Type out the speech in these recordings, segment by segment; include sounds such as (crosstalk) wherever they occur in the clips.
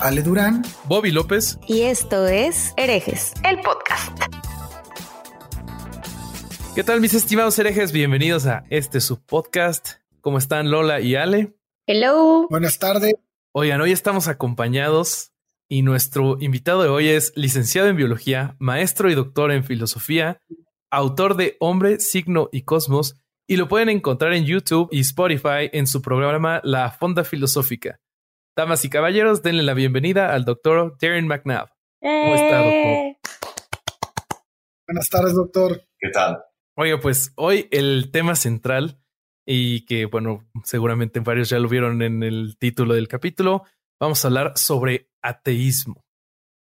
Ale Durán, Bobby López. Y esto es Herejes, el podcast. ¿Qué tal mis estimados herejes? Bienvenidos a este subpodcast. ¿Cómo están Lola y Ale? Hello. Buenas tardes. Oigan, hoy estamos acompañados y nuestro invitado de hoy es licenciado en biología, maestro y doctor en filosofía, autor de Hombre, Signo y Cosmos, y lo pueden encontrar en YouTube y Spotify en su programa La Fonda Filosófica. Damas y caballeros, denle la bienvenida al doctor Darren McNabb. ¿Cómo está, doctor? Buenas tardes, doctor. ¿Qué tal? Oiga, pues hoy el tema central, y que bueno, seguramente varios ya lo vieron en el título del capítulo, vamos a hablar sobre ateísmo.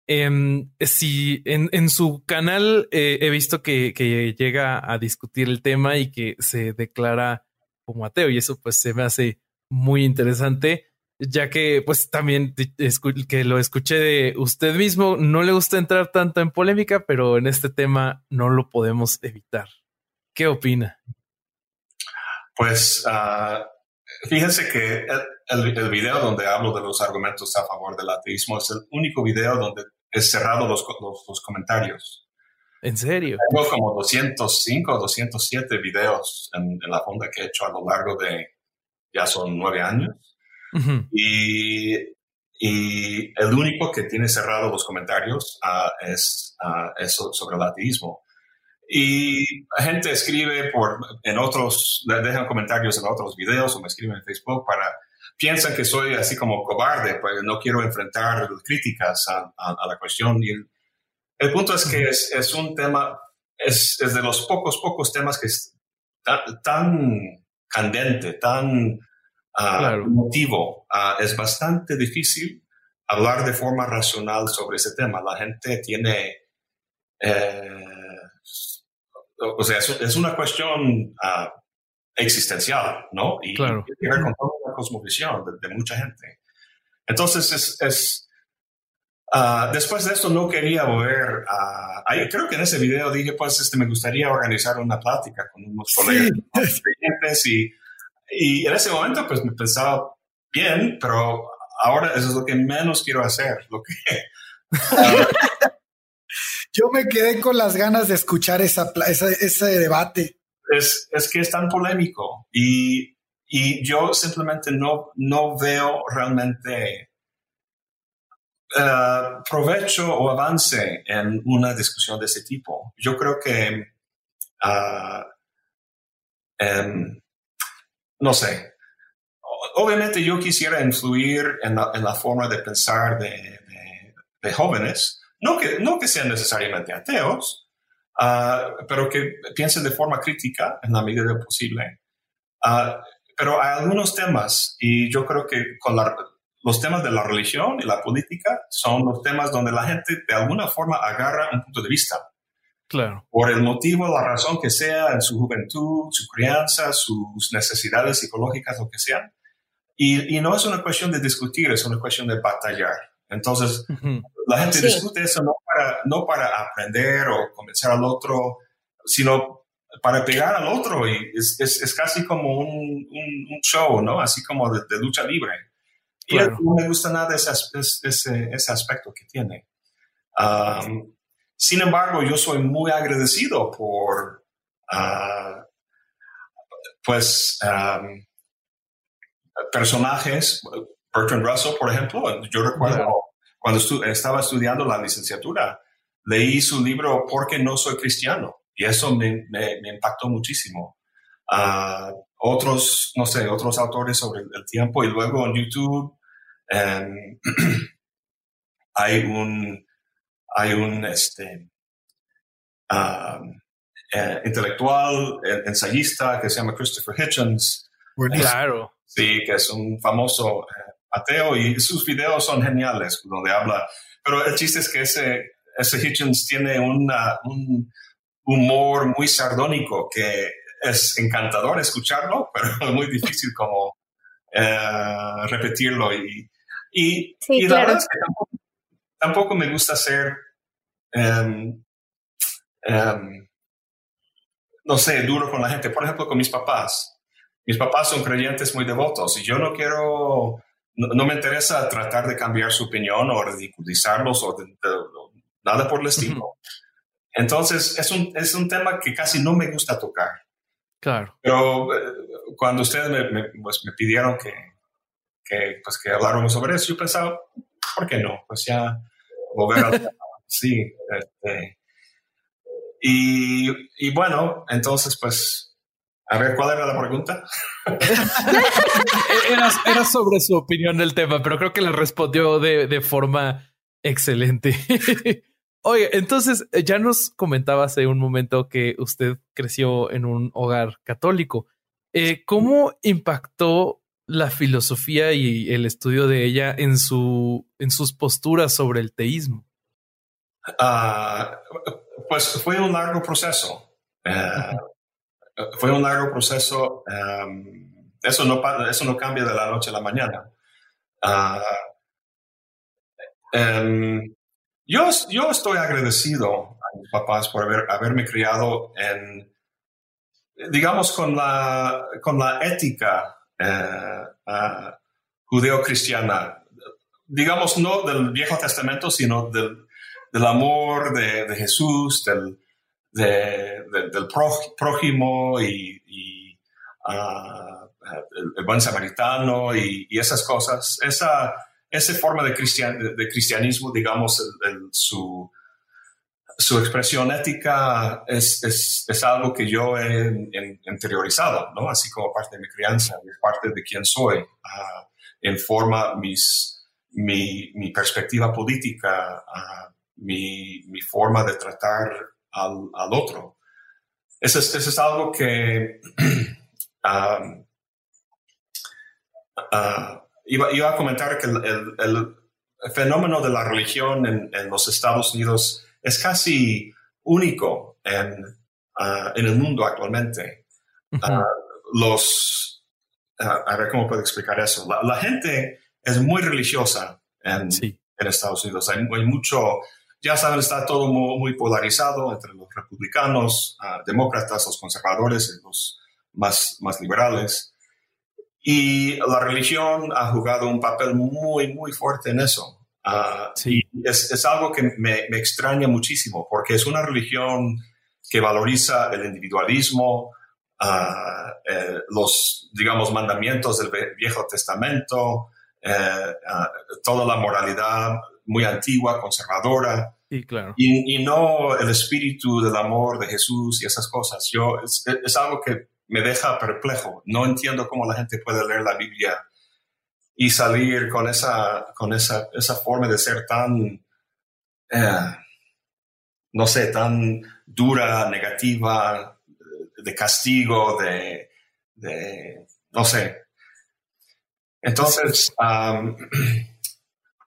Em, si en, su canal eh, he visto que, que llega a discutir el tema y que se declara como ateo, y eso pues se me hace muy interesante ya que pues también que lo escuché de usted mismo, no le gusta entrar tanto en polémica, pero en este tema no lo podemos evitar. ¿Qué opina? Pues uh, fíjense que el, video donde hablo de los argumentos a favor del ateísmo es el único video donde es cerrado los, los, comentarios. ¿En serio? Tengo como 205 o 207 videos en, en la fonda que he hecho a lo largo de, ya son nueve años y, y, el único que tiene cerrado los comentarios uh, es uh, eso sobre el ateísmo. Y la gente escribe por, en otros, dejan comentarios en otros videos o me escriben en Facebook para, piensan que soy así como cobarde, pues no quiero enfrentar críticas a, a, la cuestión. Y el, punto es que es, es un tema, es, es, de los pocos, pocos temas que es tan, tan candente, tan uh, motivo. Uh, es bastante difícil hablar de forma racional sobre ese tema. La gente tiene, eh, o sea, es, una cuestión uh, existencial, ¿no? Y claro. tiene que ver con toda la cosmovisión de, mucha gente. Entonces, es, es Uh, después de esto no quería volver a... creo que en ese video dije, pues este, me gustaría organizar una plática con unos colegas (laughs) creyentes y y en ese momento, pues me pensaba bien, pero ahora eso es lo que menos quiero hacer. Lo que, (laughs) Yo me quedé con las ganas de escuchar esa, ese debate. Es, es, que es tan polémico y, y yo simplemente no, no veo realmente uh, provecho o avance en una discusión de ese tipo. Yo creo que uh, no sé. Obviamente yo quisiera influir en la, forma de pensar de, jóvenes, no que, no que sean necesariamente ateos, ah, pero que piensen de forma crítica en la medida de posible. Ah, pero hay algunos temas, y yo creo que con los temas de la religión y la política son los temas donde la gente de alguna forma agarra un punto de vista. Claro. Por el motivo, la razón que sea, en su juventud, su crianza, sus necesidades psicológicas, lo que sea. Y, no es una cuestión de discutir, es una cuestión de batallar. Entonces, la gente discute eso no para, no para aprender o convencer al otro, sino para pegar al otro. Y es, es, casi como un, un, show, ¿no? Así como de, lucha libre. Y no me gusta nada ese, ese, ese aspecto que tiene. Um, sin embargo, yo soy muy agradecido por, uh, pues, um, personajes, Bertrand Russell, por ejemplo. Yo recuerdo cuando estaba estudiando la licenciatura, leí su libro Porque no soy cristiano y eso me, me, impactó muchísimo. Uh, otros, no sé, otros autores sobre el, tiempo y luego en YouTube um, (clears throat) hay un hay un este, um, eh, intelectual, ensayista que se llama Christopher Hitchens. Claro. Sí, que es un famoso eh, ateo y sus videos son geniales donde habla. Pero el chiste es que ese, ese Hitchens tiene una, un humor muy sardónico que es encantador escucharlo, (laughs) pero es muy difícil como eh, repetirlo. Y, y, la verdad es que tampoco, me gusta ser, em, em, no sé, duro con la gente. Por ejemplo, con mis papás. Mis papás son creyentes muy devotos y yo no quiero, no, me interesa tratar de cambiar su opinión o ridiculizarlos o nada por el estilo. Entonces, es un, es un tema que casi no me gusta tocar. Claro. Pero eh, cuando ustedes me, pues, me pidieron que, que, pues, que habláramos sobre eso, yo pensaba, ¿por qué no? Pues ya volver a... (laughs) sí. Este, y, y, bueno, entonces, pues, a ver, ¿cuál era la pregunta? (laughs) era, sobre su opinión del tema, pero creo que la respondió de, de forma excelente. (laughs) Oye, entonces eh, ya nos comentaba hace un momento que usted creció en un hogar católico. Eh, ¿Cómo impactó la filosofía y el estudio de ella en, su, en sus posturas sobre el teísmo? Ah, pues fue un largo proceso. Eh, fue un largo proceso. Em, eso, no, eso no cambia de la noche a la mañana. Ah, em, yo, yo estoy agradecido a mis papás por haber, haberme criado en, digamos, con la, con la ética eh, judeo-cristiana. Digamos, no del Viejo Testamento, sino del, del amor de, Jesús, del, del prójimo y, uh, el, buen samaritano y, esas cosas. Esa, forma de, de cristianismo, digamos, su, su expresión ética es, es, es, algo que yo he interiorizado, ¿no? Así como parte de mi crianza, parte de quién soy, uh, en forma mis, mi, mi perspectiva política, uh, mi, mi, forma de tratar al, al otro. Eso es, eso es, algo que (clears throat) um, uh, iba, a comentar que el, fenómeno de la religión en, los Estados Unidos es casi único en, ah, en el mundo actualmente. Los, a ver cómo puedo explicar eso. La, gente es muy religiosa en, en Estados Unidos. Hay, mucho, ya saben, está todo muy, polarizado entre los republicanos, demócratas, los conservadores los más, más liberales. Y la religión ha jugado un papel muy, muy fuerte en eso. Uh, sí. es, es, algo que me, me, extraña muchísimo porque es una religión que valoriza el individualismo, uh, eh, los, digamos, mandamientos del Viejo Testamento, eh, uh, toda la moralidad muy antigua, conservadora. Sí, claro. Y, y, no el espíritu del amor de Jesús y esas cosas. Yo, es, es algo que me deja perplejo. No entiendo cómo la gente puede leer la Biblia y salir con esa, con esa, esa forma de ser tan, eh, no sé, tan dura, negativa, de castigo, de, de no sé. Entonces, (clears throat)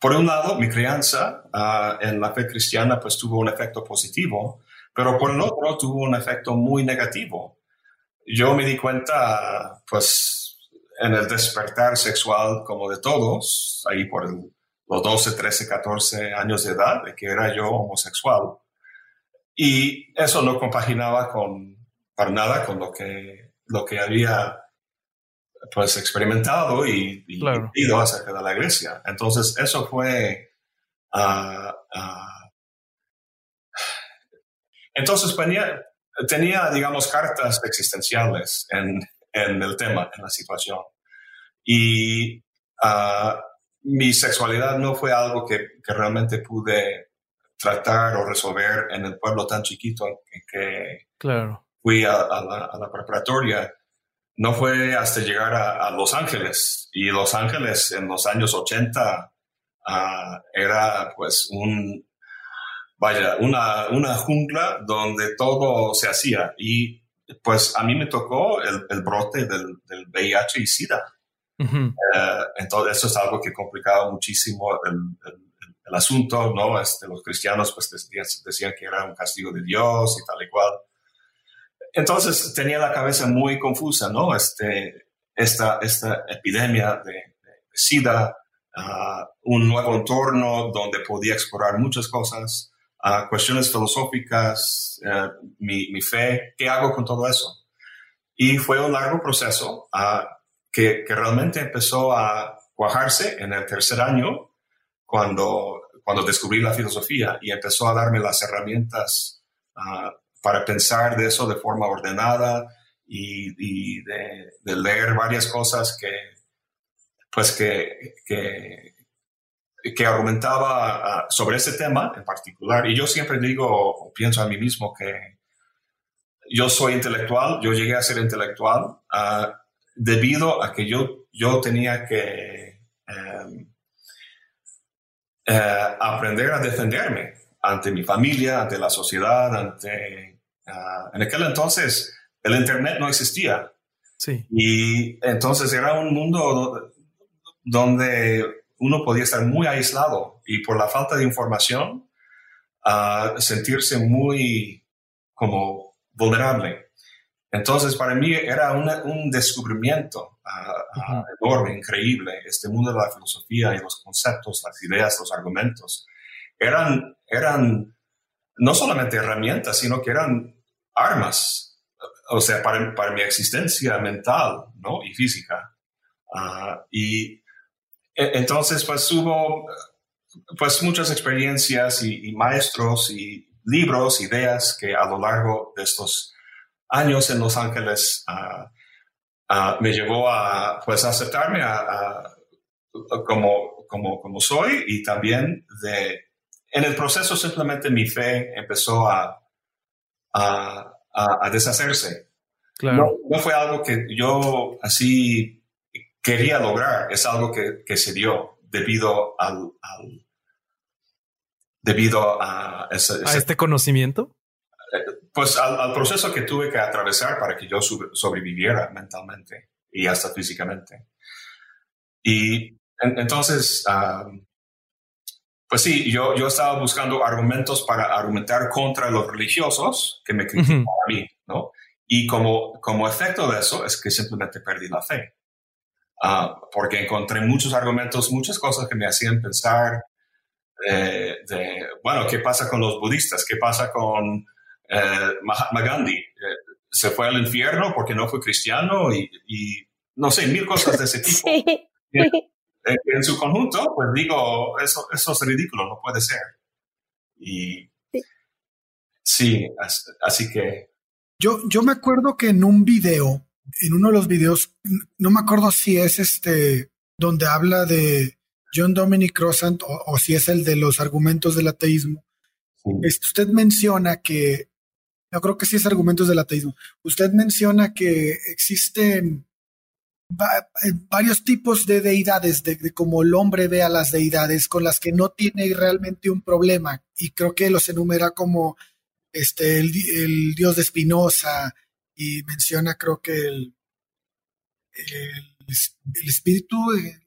por un lado, mi crianza ah, en la fe cristiana pues tuvo un efecto positivo, pero por el otro tuvo un efecto muy negativo yo me di cuenta, pues, en el despertar sexual como de todos, ahí por los 12, 13, 14 años de edad, de que era yo homosexual. Y eso no compaginaba con, para nada con lo que, lo que había pues experimentado y, y ido acerca de la iglesia. Entonces, eso fue... Uh, uh, entonces, venía, tenía, digamos, cartas existenciales en, en el tema, en la situación. Y ah, mi sexualidad no fue algo que, que, realmente pude tratar o resolver en el pueblo tan chiquito que, claro. fui a, a, la, preparatoria. No fue hasta llegar a, Los Ángeles. Y Los Ángeles en los años 80 ah, era pues un, vaya, una, una jungla donde todo se hacía. Y pues a mí me tocó el, brote del, del, VIH y SIDA. Eh, entonces, eso es algo que complicaba muchísimo el, el, asunto, ¿no? Este, los cristianos pues decían, decían, que era un castigo de Dios y tal y cual. Entonces tenía la cabeza muy confusa, ¿no? Este, esta, esta epidemia de, SIDA, uh, un nuevo entorno donde podía explorar muchas cosas, uh, cuestiones filosóficas, uh, mi, mi, fe, ¿qué hago con todo eso? Y fue un largo proceso que, que, realmente empezó a cuajarse en el tercer año cuando, cuando descubrí la filosofía y empezó a darme las herramientas para pensar de eso de forma ordenada y, de, leer varias cosas que, pues que, que, argumentaba ah, sobre ese tema en particular. Y yo siempre digo, pienso a mí mismo que yo soy intelectual, yo llegué a ser intelectual uh, debido a que yo, yo tenía que em, eh, aprender a defenderme ante mi familia, ante la sociedad, ante... Uh, en aquel entonces el Internet no existía. Sí. Y entonces era un mundo donde uno podía estar muy aislado y por la falta de información uh, sentirse muy como vulnerable. Entonces para mí era un descubrimiento uh, enorme, increíble, este mundo de la filosofía y los conceptos, las ideas, los argumentos. Eran, eran no solamente herramientas, sino que eran armas o sea, para, para, mi existencia mental ¿no? y física. Ah, y e, entonces, pues hubo pues muchas experiencias y, maestros y libros, ideas que a lo largo de estos años en Los Ángeles ah, ah, me llevó a pues aceptarme a, como, como, como soy y también de en el proceso simplemente mi fe empezó a, a, a, deshacerse. Claro. No, fue algo que yo así quería lograr, es algo que, que se dio debido al, debido a, ¿A este conocimiento. Pues al, proceso que tuve que atravesar para que yo sobreviviera mentalmente y hasta físicamente. Y entonces, pues sí, yo, yo estaba buscando argumentos para argumentar contra los religiosos que me criticaban a mí, ¿no? Y como, como efecto de eso es que simplemente perdí la fe. Ah, porque encontré muchos argumentos, muchas cosas que me hacían pensar eh, de, bueno, ¿qué pasa con los budistas? ¿Qué pasa con eh, Mahatma Gandhi? Eh, ¿Se fue al infierno porque no fue cristiano? Y, y no sé, mil cosas de ese (laughs) tipo. Sí. Eh, en su conjunto, pues digo, eso, eso es ridículo, no puede ser. Y sí, así que... Yo, yo me acuerdo que en un video, en uno de los videos, no me acuerdo si es este, donde habla de John Dominic Crossan o, si es el de los argumentos del ateísmo. Usted menciona que, yo creo que sí es argumentos del ateísmo. Usted menciona que existen eh, varios tipos de deidades, de, cómo el hombre ve a las deidades, con las que no tiene realmente un problema. Y creo que los enumera como este, el, dios de Spinoza y menciona creo que el, el, espíritu, eh,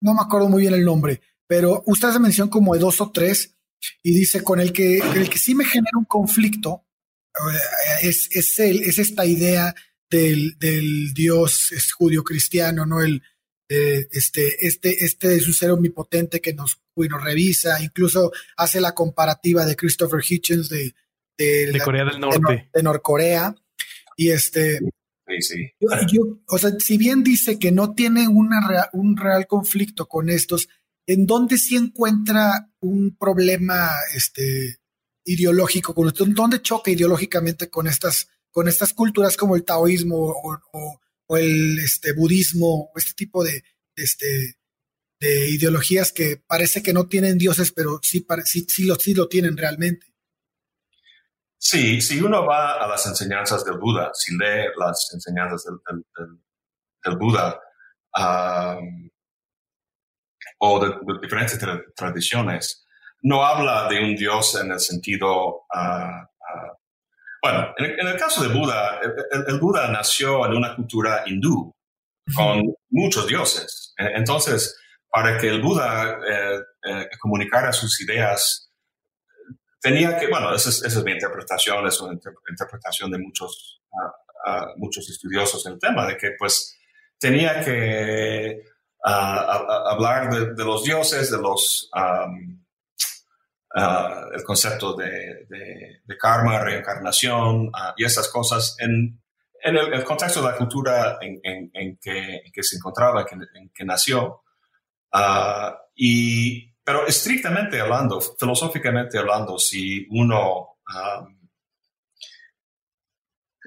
no me acuerdo muy bien el nombre, pero usted hace mención como de dos o tres y dice con el que, el que sí me genera un conflicto eh, es, es, es esta idea del, Dios es judío cristiano, ¿no? El, eh, este, este, este es un ser omnipotente que nos, nos revisa, incluso hace la comparativa de Christopher Hitchens de, de, Corea del Norte. De, Norcorea. Y este. Sí, o sea, si bien dice que no tiene una un real conflicto con estos, ¿en dónde sí encuentra un problema este, ideológico con esto? ¿Dónde choca ideológicamente con estas con estas culturas como el taoísmo o, el este, budismo este tipo de, este, de ideologías que parece que no tienen dioses, pero sí, sí, sí, lo, tienen realmente. Sí, si uno va a las enseñanzas del Buda, si lee las enseñanzas del, Buda o de, diferentes tradiciones, no habla de un dios en el sentido uh, bueno, en el, caso de Buda, el, Buda nació en una cultura hindú con muchos dioses. E, entonces, para que el Buda eh, eh, comunicara sus ideas, tenía que, bueno, esa es, mi interpretación, es una interpretación de muchos, uh, uh, muchos estudiosos en el tema, de que pues tenía que uh, hablar de, los dioses, de los... Um, el concepto de, de, karma, reencarnación y esas cosas en, en el, contexto de la cultura en, en, que, que, se encontraba, en que nació. Uh, y, pero estrictamente hablando, filosóficamente hablando, si uno um,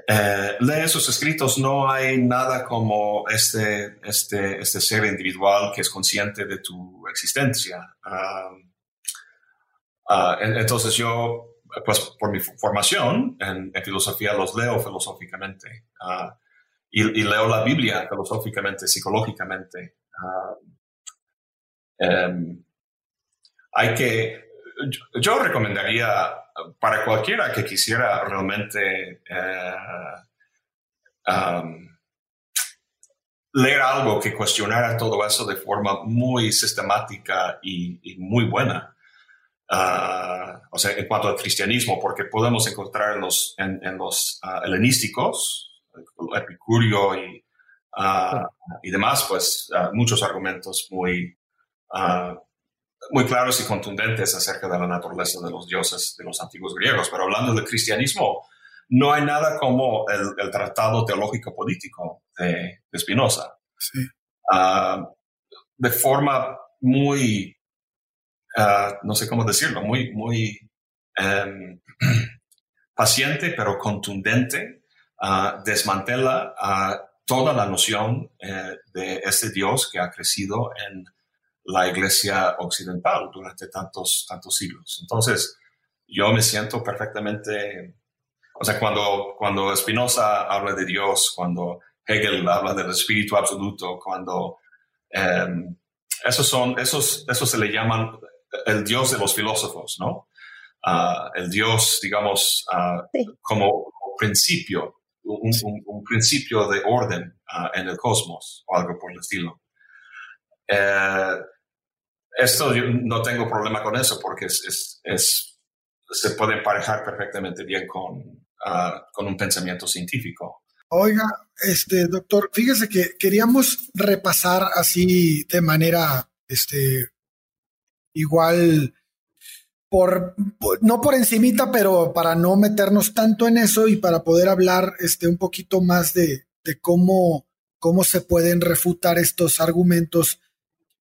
eh, lee esos escritos, no hay nada como este, este, este ser individual que es consciente de tu existencia. Um, uh, entonces yo pues por mi formación en, filosofía los leo filosóficamente uh, y, leo la Biblia filosóficamente, psicológicamente. Um, hay que, yo, recomendaría para cualquiera que quisiera realmente um, leer algo que cuestionara todo eso de forma muy sistemática y muy buena. Ah, o sea, en cuanto al cristianismo, porque podemos encontrar en los, en, los uh, helenísticos, Epicurio y, uh, y demás, pues muchos argumentos muy, muy claros y contundentes acerca de la naturaleza de los dioses de los antiguos griegos. Pero hablando del cristianismo, no hay nada como el, el tratado teológico político de, de Spinoza. Sí. de forma muy Ah, no sé cómo decirlo, muy, muy em, (clears throat) paciente pero contundente, uh, desmantela uh, toda la noción eh, de este Dios que ha crecido en la iglesia occidental durante tantos, tantos siglos. Entonces, yo me siento perfectamente, o sea, cuando, cuando Spinoza habla de Dios, cuando Hegel habla del espíritu absoluto, cuando em, esos son, esos, esos se le llaman el Dios de los filósofos, ¿no? Ah, el Dios, digamos, ah, como principio, un, principio de orden ah, en el cosmos o algo por el estilo. Eh, esto yo no tengo problema con eso porque es, es, se puede emparejar perfectamente bien con, con un pensamiento científico. Oiga, este doctor, fíjese que queríamos repasar así de manera este, igual por, no por encimita, pero para no meternos tanto en eso y para poder hablar este, un poquito más de, de cómo, cómo se pueden refutar estos argumentos.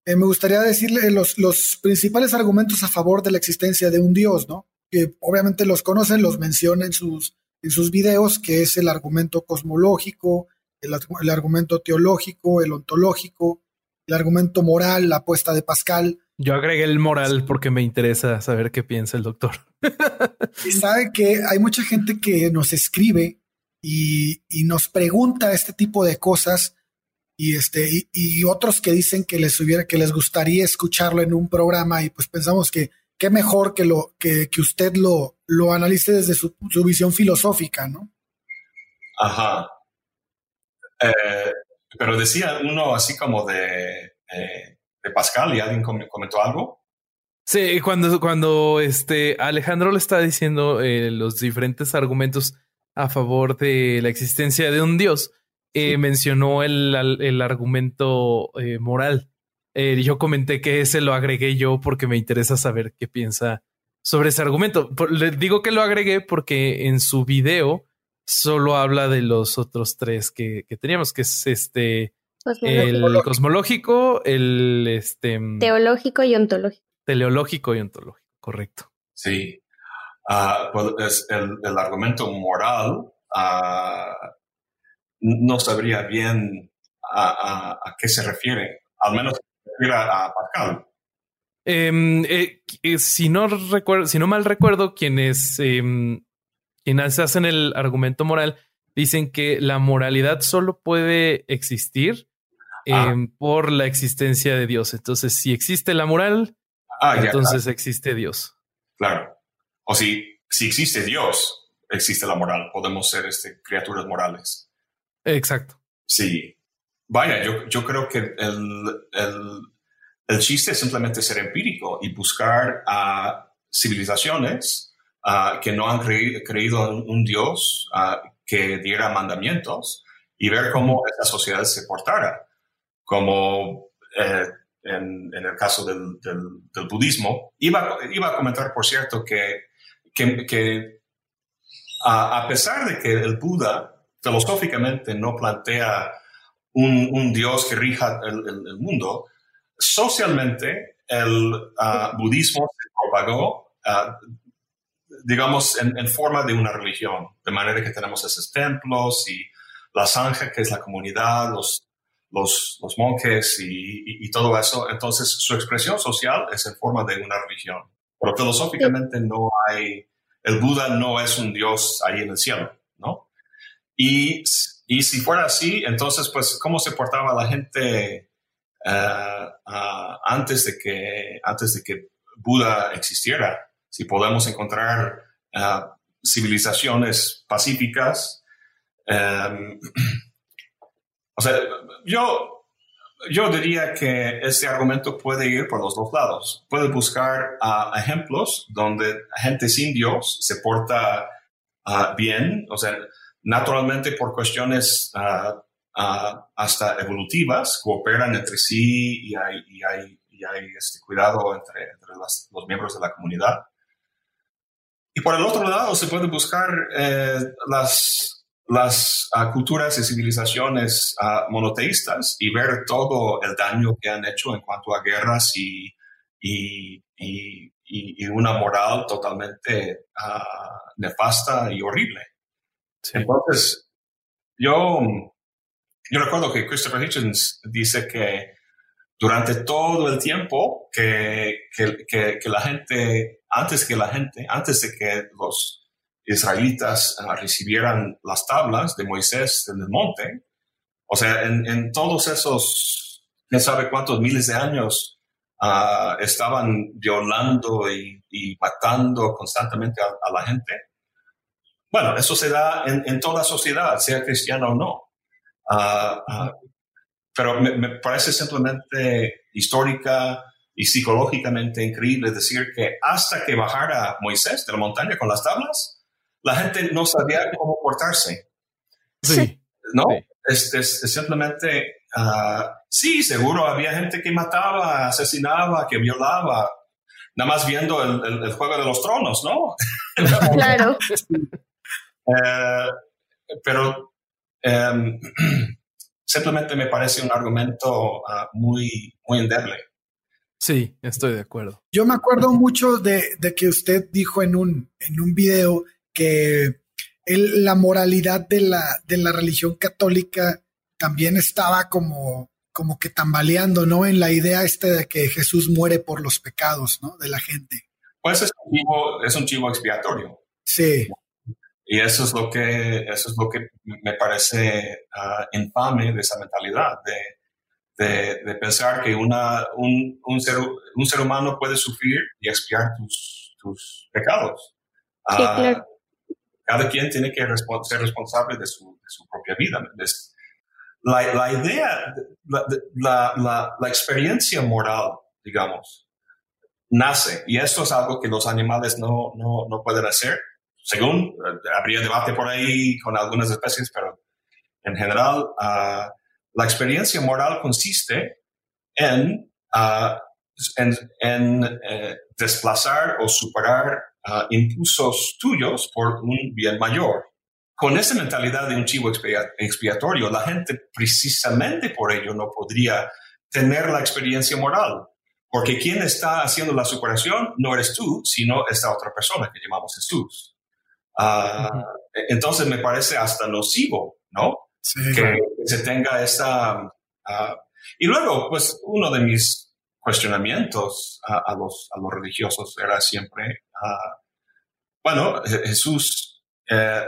Eh, me gustaría decirle los, los principales argumentos a favor de la existencia de un Dios, ¿no? Que obviamente los conocen, los menciona en sus, en sus videos, que es el argumento cosmológico, el, el argumento teológico, el ontológico, el argumento moral, la apuesta de Pascal. Yo agregué el moral porque me interesa saber qué piensa el doctor. y sabe que hay mucha gente que nos escribe y, nos pregunta este tipo de cosas y este y, otros que dicen que les hubiera que les gustaría escucharlo en un programa y pues pensamos que qué mejor que lo que, usted lo lo analice desde su, visión filosófica, ¿no? Ajá. Eh, pero decía uno así como de eh, de Pascal y alguien comentó algo. Sí, cuando, cuando este Alejandro le está diciendo eh, los diferentes argumentos a favor de la existencia de un Dios, eh, mencionó el, el argumento eh, moral. yo comenté que ese lo agregué yo porque me interesa saber qué piensa sobre ese argumento. le digo que lo agregué porque en su video solo habla de los otros tres que, que teníamos, que es este el cosmológico, el este teológico y ontológico. Teleológico y ontológico, correcto. Sí. Ah, pues el, argumento moral uh, no sabría bien a, qué se refiere, al menos se refiere a, Pascal. Em, eh, eh, si no recuerdo, si no mal recuerdo, quienes, eh, quienes hacen el argumento moral dicen que la moralidad solo puede existir Ah. Em, por la existencia de Dios. Entonces, si existe la moral, ah, entonces existe Dios. Claro. O si, si existe Dios, existe la moral. Podemos ser este, criaturas morales. Exacto. Sí. vaya, yo, yo creo que el, el, el, chiste es simplemente ser empírico y buscar a civilizaciones uh, que no han creído en un Dios uh, que diera mandamientos y ver cómo esa sociedad se portara. Como eh, en, en, el caso del, del, budismo. Iba, iba, a comentar, por cierto, que, que, que a, a, pesar de que el Buda filosóficamente no plantea un, un Dios que rija el, el, mundo, socialmente el uh, budismo se propagó, uh, digamos, en, en, forma de una religión, de manera que tenemos esos templos y la sangha, que es la comunidad, los, los, los monjes y, y, todo eso. Entonces, su expresión social es en forma de una religión. Pero filosóficamente no hay, el Buda no es un Dios ahí en el cielo, ¿no? Y, y si fuera así, entonces, pues, ¿cómo se portaba la gente uh, uh, antes, de que, antes de que Buda existiera? Si podemos encontrar uh, civilizaciones pacíficas, um, (clears throat) o sea, yo, yo diría que este argumento puede ir por los dos lados. Puede buscar uh, ejemplos donde gente sin Dios se porta uh, bien, o sea, naturalmente por cuestiones uh, hasta evolutivas, cooperan entre sí y hay, y hay, y hay este cuidado entre, los miembros de la comunidad. Y por el otro lado, se puede buscar eh, las, las uh, culturas y civilizaciones uh, monoteístas y ver todo el daño que han hecho en cuanto a guerras y, y, y, y una moral totalmente uh, nefasta y horrible. Entonces, yo, yo recuerdo que Christopher Hitchens dice que durante todo el tiempo que, que, que, que la gente, antes que la gente, antes de que los israelitas uh, recibieran las tablas de Moisés en el monte. O sea, en, en todos esos, quién sabe cuántos miles de años, uh, estaban violando y, y, matando constantemente a, a, la gente. Bueno, eso se da en, en toda sociedad, sea cristiana o no. Uh, pero me, me, parece simplemente histórica y psicológicamente increíble decir que hasta que bajara Moisés de la montaña con las tablas, la gente no sabía cómo portarse. Sí. ¿No? Es, es, simplemente, uh, sí, seguro había gente que mataba, asesinaba, que violaba, nada más viendo el, el, el juego de los tronos, ¿no? (laughs) claro. uh, pero um, (clears throat) simplemente me parece un argumento uh, muy, muy endeble. Sí, estoy de acuerdo. Yo me acuerdo mucho de, de que usted dijo en un, en un video que el, la moralidad de la, de la religión católica también estaba como, como que tambaleando, ¿no? En la idea esta de que Jesús muere por los pecados, ¿no? De la gente. Pues es un chivo, es un chivo expiatorio. Sí. Y eso es lo que, eso es lo que me parece uh, infame de esa mentalidad, de, de, de pensar que una, un, un, ser, un ser humano puede sufrir y expiar tus, tus pecados. Sí, uh, claro cada quien tiene que ser responsable de su, de su propia vida. La, la idea, la, la, la, experiencia moral, digamos, nace, y esto es algo que los animales no, no, no pueden hacer, según, uh, habría debate por ahí con algunas especies, pero en general, uh, la experiencia moral consiste en, uh, en, en eh, desplazar o superar uh, impulsos tuyos por un bien mayor. Con esa mentalidad de un chivo expiatorio, la gente precisamente por ello no podría tener la experiencia moral, porque quien está haciendo la superación no eres tú, sino esta otra persona que llamamos Jesús. Uh, entonces me parece hasta nocivo, ¿no? Sí. Que se tenga esta... Uh, y luego, pues uno de mis cuestionamientos a, a, los, a los religiosos era siempre, uh, bueno, Jesús eh,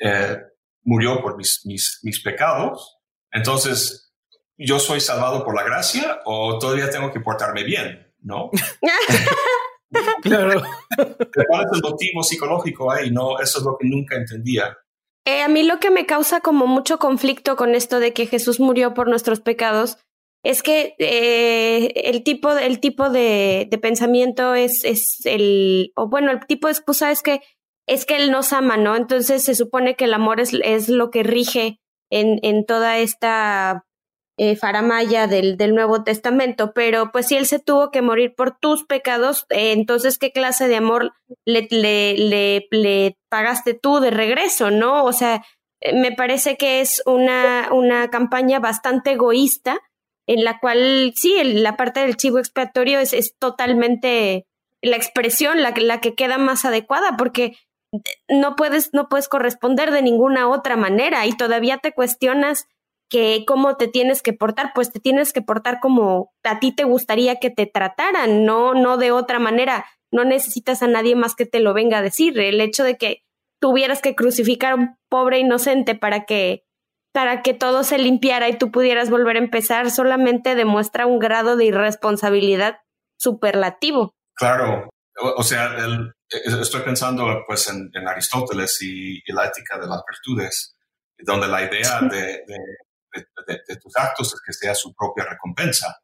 eh, murió por mis, mis, mis pecados, entonces yo soy salvado por la gracia o todavía tengo que portarme bien, ¿no? (laughs) claro. ¿Cuál es el motivo psicológico ahí? No, eso es lo que nunca entendía. Eh, a mí lo que me causa como mucho conflicto con esto de que Jesús murió por nuestros pecados es que eh, el tipo, el tipo de, pensamiento es, es el, o bueno, el tipo de excusa es que es que él nos ama, ¿no? Entonces se supone que el amor es, es lo que rige en, en toda esta eh, faramaya del, del Nuevo Testamento, pero pues si él se tuvo que morir por tus pecados, eh, entonces qué clase de amor le, le, le, le, pagaste tú de regreso, ¿no? O sea, eh, me parece que es una, una campaña bastante egoísta en la cual sí, la parte del chivo expiatorio es, es totalmente la expresión, la, la que queda más adecuada, porque no puedes, no puedes corresponder de ninguna otra manera y todavía te cuestionas que cómo te tienes que portar, pues te tienes que portar como a ti te gustaría que te trataran, no, no de otra manera. No necesitas a nadie más que te lo venga a decir. El hecho de que tuvieras que crucificar a un pobre inocente para que para que todo se limpiara y tú pudieras volver a empezar solamente demuestra un grado de irresponsabilidad superlativo. Claro, o, sea, estoy pensando pues en, Aristóteles y, la ética de las virtudes, donde la idea de, de, tus actos es que sea su propia recompensa.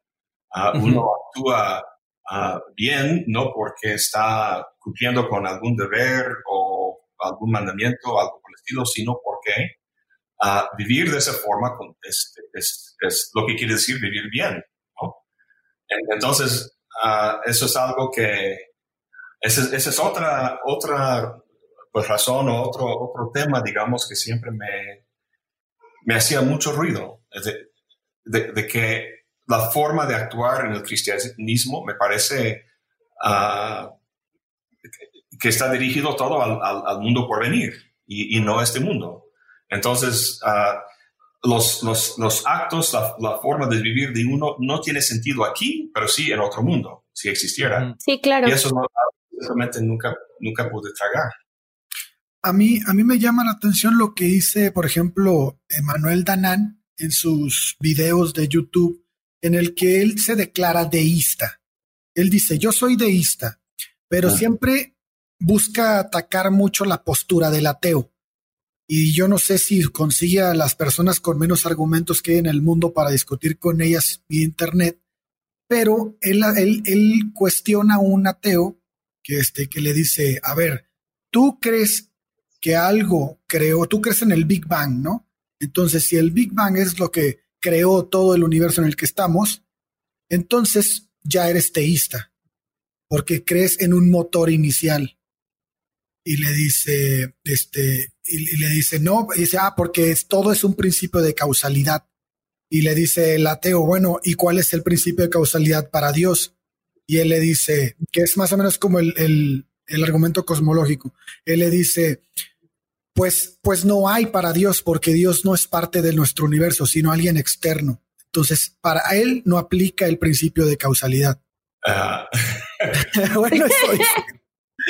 Ah, uno actúa ah, bien no porque está cumpliendo con algún deber o algún mandamiento o algo por el estilo, sino porque uh, vivir de esa forma es, es, es, lo que quiere decir vivir bien. Entonces, eso es algo que, esa, es otra, otra pues, razón o otro, otro tema, digamos, que siempre me, me hacía mucho ruido, de, de, que la forma de actuar en el cristianismo me parece uh, que, está dirigido todo al, al, mundo por venir y, y, no a este mundo. Entonces, uh, los, los, los, actos, la, la, forma de vivir de uno no tiene sentido aquí, pero sí en otro mundo, si existiera. Sí, claro. Y eso no, realmente nunca, nunca pude tragar. A mí, a mí me llama la atención lo que dice, por ejemplo, Emanuel Danán en sus videos de YouTube, en el que él se declara deísta. Él dice, yo soy deísta, pero siempre busca atacar mucho la postura del ateo. Y yo no sé si consigue a las personas con menos argumentos que hay en el mundo para discutir con ellas vía Internet, pero él, él, él cuestiona a un ateo que, este, que le dice, a ver, tú crees que algo creó, tú crees en el Big Bang, ¿no? Entonces, si el Big Bang es lo que creó todo el universo en el que estamos, entonces ya eres teísta, porque crees en un motor inicial. Y le dice, este, y, le dice, no, y dice, ah, porque todo es un principio de causalidad. Y le dice el ateo, bueno, ¿y cuál es el principio de causalidad para Dios? Y él le dice, que es más o menos como el, el argumento cosmológico. Él le dice, pues, pues no hay para Dios, porque Dios no es parte de nuestro universo, sino alguien externo. Entonces, para él no aplica el principio de causalidad. Uh. (laughs) bueno, eso es.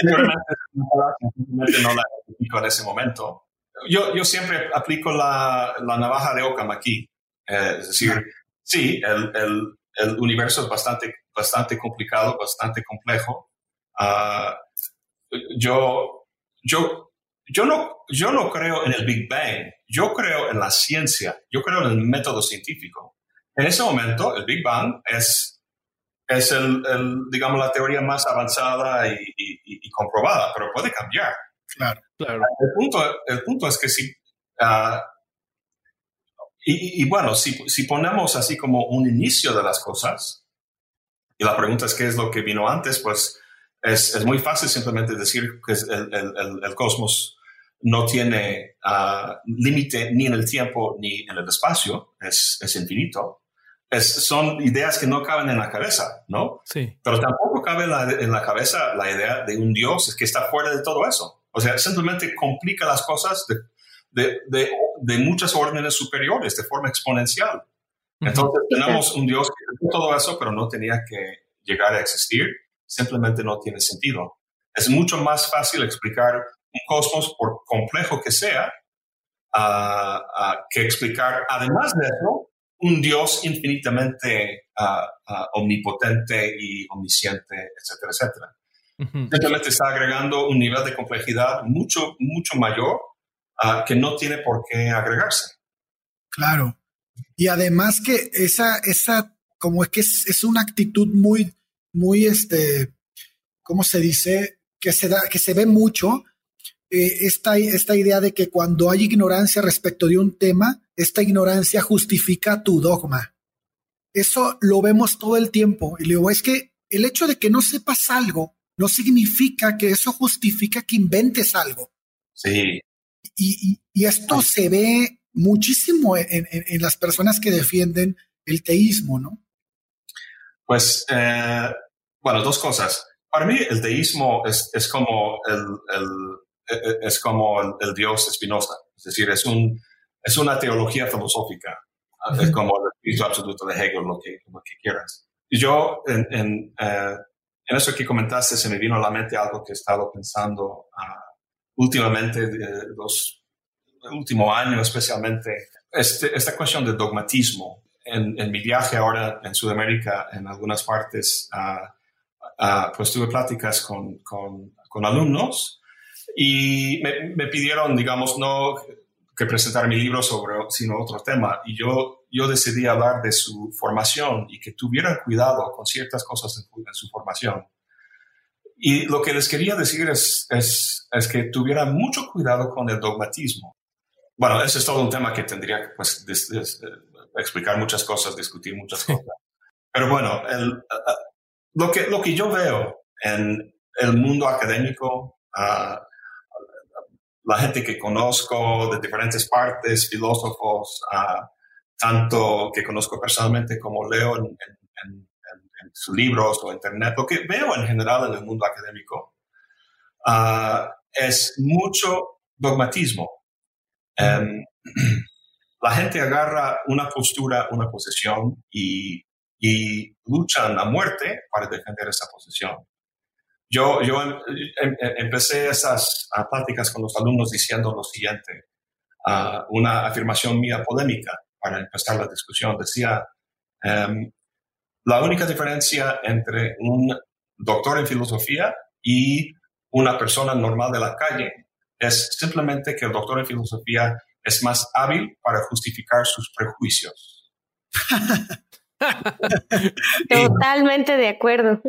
no la aplico en ese momento. Yo, yo siempre aplico la, la navaja de Ockham aquí. Eh, es decir, sí, el, el, el, universo es bastante, bastante complicado, bastante complejo. Uh, yo, yo yo no, yo no creo en el Big Bang, yo creo en la ciencia, yo creo en el método científico. En ese momento, el Big Bang es, es el, digamos, la teoría más avanzada y, y, comprobada, pero puede cambiar. Claro, claro. El punto, el punto es que si, uh, y, bueno, si, si ponemos así como un inicio de las cosas, y la pregunta es qué es lo que vino antes, pues es, es muy fácil simplemente decir que el, el, el cosmos no tiene uh, límite ni en el tiempo ni en el espacio, es, es infinito. Es, son ideas que no caben en la cabeza, ¿no? Sí. Pero tampoco cabe la, en la cabeza la idea de un Dios que está fuera de todo eso. O sea, simplemente complica las cosas de, de, de, de muchas órdenes superiores, de forma exponencial. Entonces tenemos un Dios que hizo todo eso, pero no tenía que llegar a existir simplemente no tiene sentido. Es mucho más fácil explicar un cosmos, por complejo que sea, uh, uh, que explicar, además de eso, un Dios infinitamente uh, omnipotente y omnisciente, etcétera, etcétera. Simplemente está agregando un nivel de complejidad mucho, mucho mayor que no tiene por qué agregarse. Claro. Y además que esa, esa, como es que es, una actitud muy, muy, este, ¿cómo se dice? Que se da, que se ve mucho, eh, esta, esta idea de que cuando hay ignorancia respecto de un tema, esta ignorancia justifica tu dogma. Eso lo vemos todo el tiempo. Y luego es que el hecho de que no sepas algo no significa que eso justifica que inventes algo. Sí. Y, esto se ve muchísimo en, las personas que defienden el teísmo, ¿no? Pues, eh, bueno, dos cosas. Para mí el teísmo es, como el, e, e, es como el, Dios Espinosa. Es decir, es, un, es una teología filosófica. Es como el espíritu absoluto de Hegel, lo que, lo que quieras. Y yo, en, en, eh, en, eso que comentaste, se me vino a la mente algo que he estado pensando uh, últimamente, los últimos años especialmente, este, esta cuestión de dogmatismo. En, en, mi viaje ahora en Sudamérica, en algunas partes, uh, uh, pues tuve pláticas con, con, con alumnos y me, me, pidieron, digamos, no que presentara mi libro sobre, sino otro tema. Y yo, yo decidí hablar de su formación y que tuvieran cuidado con ciertas cosas en, su formación. Y lo que les quería decir es, es, es, que tuvieran mucho cuidado con el dogmatismo. Bueno, ese es todo un tema que tendría que pues, explicar muchas cosas, discutir muchas cosas. Pero bueno, el, lo, que, lo que yo veo en el mundo académico, uh, la gente que conozco de diferentes partes, filósofos, uh, tanto que conozco personalmente como leo en, sus libros o internet, lo que veo en general en el mundo académico uh, es mucho dogmatismo. Um, (clears throat) la gente agarra una postura, una posición y, y luchan a muerte para defender esa posición. Yo, yo em, em, em, empecé esas pláticas con los alumnos diciendo lo siguiente, uh, una afirmación mía polémica para empezar la discusión. Decía, la única diferencia entre un doctor en filosofía y una persona normal de la calle es simplemente que el doctor en filosofía es más hábil para justificar sus prejuicios. (laughs) (laughs) (laughs) Totalmente de acuerdo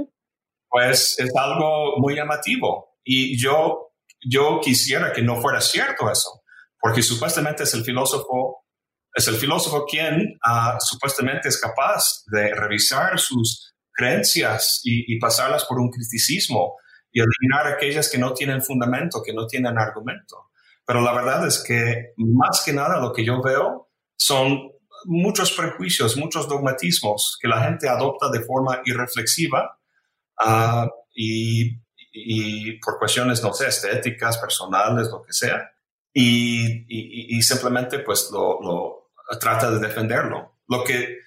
pues es algo muy llamativo. Y yo, yo quisiera que no fuera cierto eso, porque supuestamente es el filósofo, es el filósofo quien uh, supuestamente es capaz de revisar sus creencias y, pasarlas por un criticismo y eliminar aquellas que no tienen fundamento, que no tienen argumento. Pero la verdad es que más que nada lo que yo veo son muchos prejuicios, muchos dogmatismos que la gente adopta de forma irreflexiva uh, y, por cuestiones, no sé, estéticas, personales, lo que sea. Y, simplemente pues lo, trata de defenderlo. Lo que,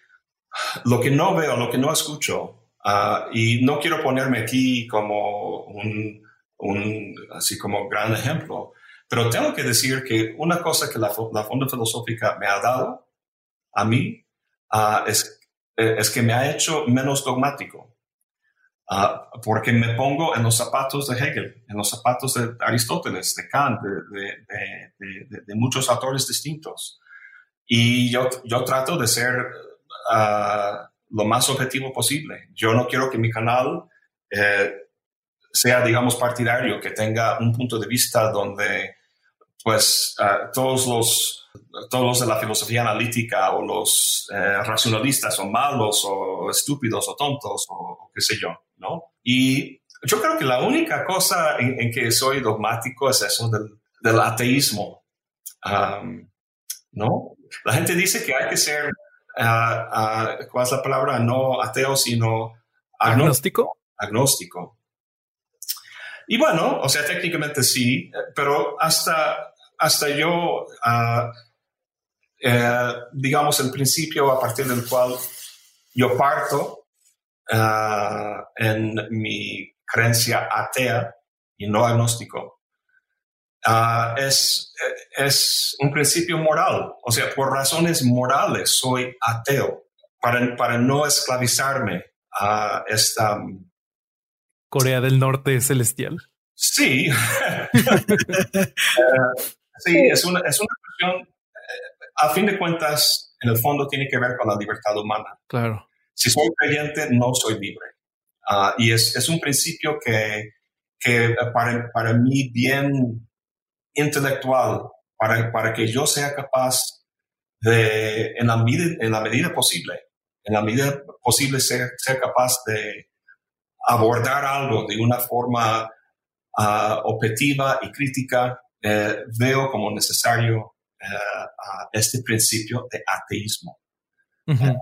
lo que no veo, lo que no escucho, uh, y no quiero ponerme aquí como un, un, así como gran ejemplo, pero tengo que decir que una cosa que la, la Fonda Filosófica me ha dado a mí es, es que me ha hecho menos dogmático. Porque me pongo en los zapatos de Hegel, en los zapatos de Aristóteles, de Kant, de, muchos autores distintos. Y yo, yo trato de ser lo más objetivo posible. Yo no quiero que mi canal eh, sea, digamos, partidario, que tenga un punto de vista donde, pues, todos los todos los de la filosofía analítica o los eh, racionalistas son malos o estúpidos o tontos o qué sé yo. ¿no? Y yo creo que la única cosa en, que soy dogmático es eso del, ateísmo, ¿no? La gente dice que hay que ser, ah, ah, ¿cuál es la palabra? No ateo, sino agnóstico. Agnóstico. Y bueno, o sea, técnicamente sí, pero hasta, hasta yo, ah, eh, digamos, el principio a partir del cual yo parto Ah, en mi creencia atea y no agnóstico, uh, es, es un principio moral. O sea, por razones morales soy ateo para, para no esclavizarme a esta... Corea del Norte celestial. Sí. (laughs) (laughs) sí, es una, es una cuestión, eh, a fin de cuentas, en el fondo tiene que ver con la libertad humana. Claro. Si soy creyente, no soy libre. Ah, y es, es, un principio que, que para, para mí bien intelectual, para, para que yo sea capaz de, en la, medida, en la medida posible, en la medida posible ser, ser capaz de abordar algo de una forma uh, objetiva y crítica, eh, veo como necesario uh, este principio de ateísmo. Uh,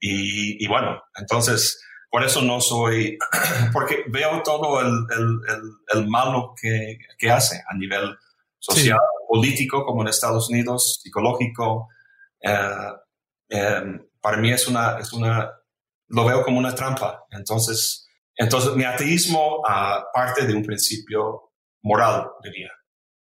y, y, bueno, entonces, por eso no soy, (clears throat) porque veo todo el, el, el, malo que, que, hace a nivel social, sí. político, como en Estados Unidos, psicológico. Eh, para mí es una, es una, lo veo como una trampa. Entonces, entonces mi ateísmo uh, parte de un principio moral, diría.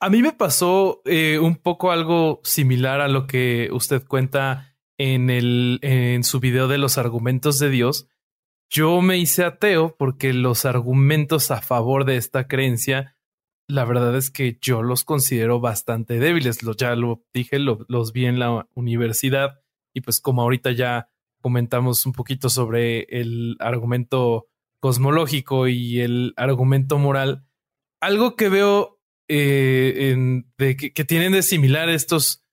A mí me pasó eh, un poco algo similar a lo que usted cuenta en, el, en su video de los argumentos de Dios. Yo me hice ateo porque los argumentos a favor de esta creencia, la verdad es que yo los considero bastante débiles. Lo, ya lo dije, lo, los vi en la universidad y pues como ahorita ya comentamos un poquito sobre el argumento cosmológico y el argumento moral, algo que veo eh, de que, tienen de similar estos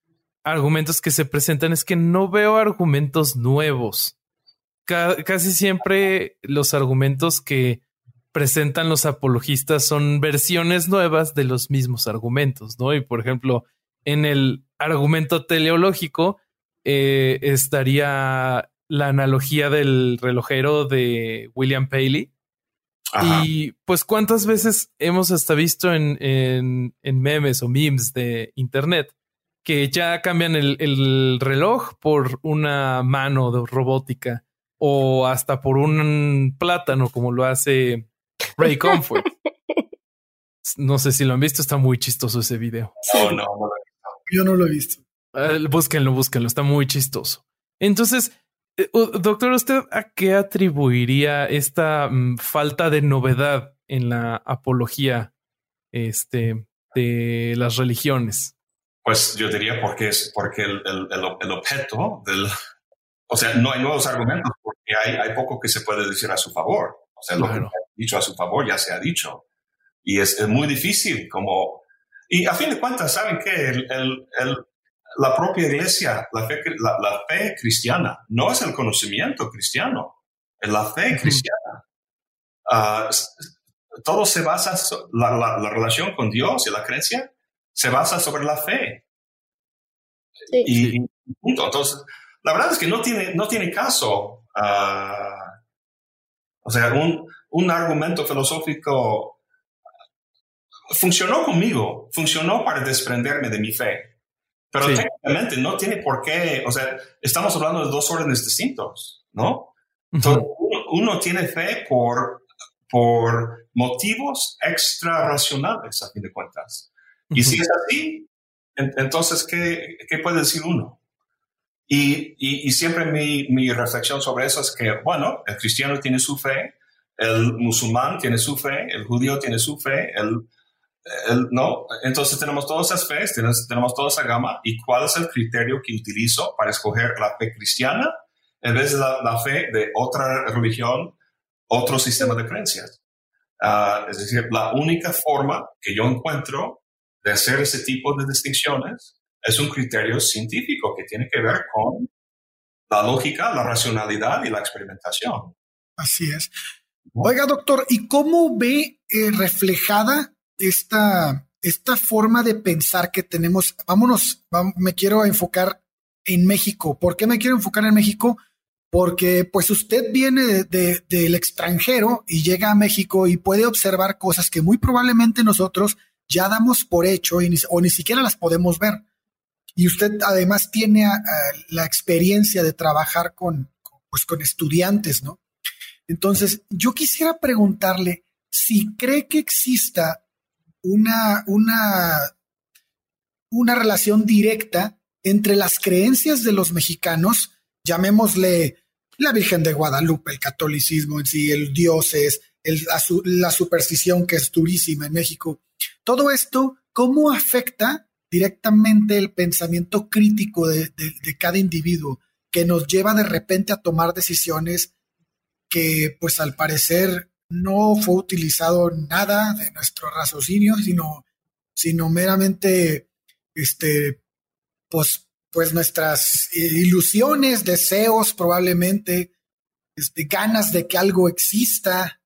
argumentos que se presentan es que no veo argumentos nuevos. Ca casi siempre los argumentos que presentan los apologistas son versiones nuevas de los mismos argumentos, ¿no? Y por ejemplo, en el argumento teleológico eh, estaría la analogía del relojero de William Paley. Ajá. Y pues cuántas veces hemos hasta visto en, en, en, memes o memes de internet que ya cambian el, el reloj por una mano de robótica o hasta por un plátano como lo hace Ray Comfort. (laughs) no sé si lo han visto, está muy chistoso ese video. No, no, no Yo no lo he visto. Uh, búsquenlo, búsquenlo, está muy chistoso. Entonces, doctor, ¿usted a qué atribuiría esta um, falta de novedad en la apología este, de las religiones? Pues yo diría porque es porque el, el, el, objeto del, o sea, no hay nuevos argumentos porque hay, hay poco que se puede decir a su favor. O sea, claro. lo que ha dicho a su favor ya se ha dicho. Y es, es muy difícil como... Y a fin de cuentas, ¿saben qué? El, la propia iglesia, la fe, la, la fe, cristiana, no es el conocimiento cristiano, es la fe cristiana. Uh, todo se basa, la, la, la, relación con Dios y la creencia se basa sobre la fe. Sí. Y, y, punto. Entonces, la verdad es que no tiene, no tiene caso. Uh, o sea, un, un argumento filosófico funcionó conmigo, funcionó para desprenderme de mi fe. Pero sí. técnicamente no tiene por qué, o sea, estamos hablando de dos órdenes distintos, ¿no? Entonces, uno, uno, tiene fe por, por motivos extra racionales, a fin de cuentas. Y si es así, en, entonces, ¿qué, ¿qué, puede decir uno? Y, y, y siempre mi, mi, reflexión sobre eso es que, bueno, el cristiano tiene su fe, el musulmán tiene su fe, el judío tiene su fe, el, el, no, entonces tenemos todas esas fe, tenemos, tenemos, toda esa gama. ¿Y cuál es el criterio que utilizo para escoger la fe cristiana en vez de la, la fe de otra religión, otro sistema de creencias? Uh, es decir, la única forma que yo encuentro de hacer ese tipo de distinciones es un criterio científico que tiene que ver con la lógica, la racionalidad y la experimentación. Así es. Oiga, doctor, ¿y cómo ve eh, reflejada esta, esta forma de pensar que tenemos? Vámonos, vamos, me quiero enfocar en México. ¿Por qué me quiero enfocar en México? Porque pues usted viene de, de, del extranjero y llega a México y puede observar cosas que muy probablemente nosotros ya damos por hecho y o ni siquiera las podemos ver. Y usted además tiene la experiencia de trabajar con, pues, con estudiantes, ¿no? Entonces, yo quisiera preguntarle si cree que exista una, una, una relación directa entre las creencias de los mexicanos, llamémosle la Virgen de Guadalupe, el catolicismo en sí, el dioses, la, superstición que es durísima en México. Todo esto, ¿cómo afecta directamente el pensamiento crítico de, cada individuo, que nos lleva de repente a tomar decisiones que pues al parecer no fue utilizado nada de nuestro raciocinio, sino, sino meramente este, pues, pues nuestras ilusiones, deseos probablemente, este, ganas de que algo exista.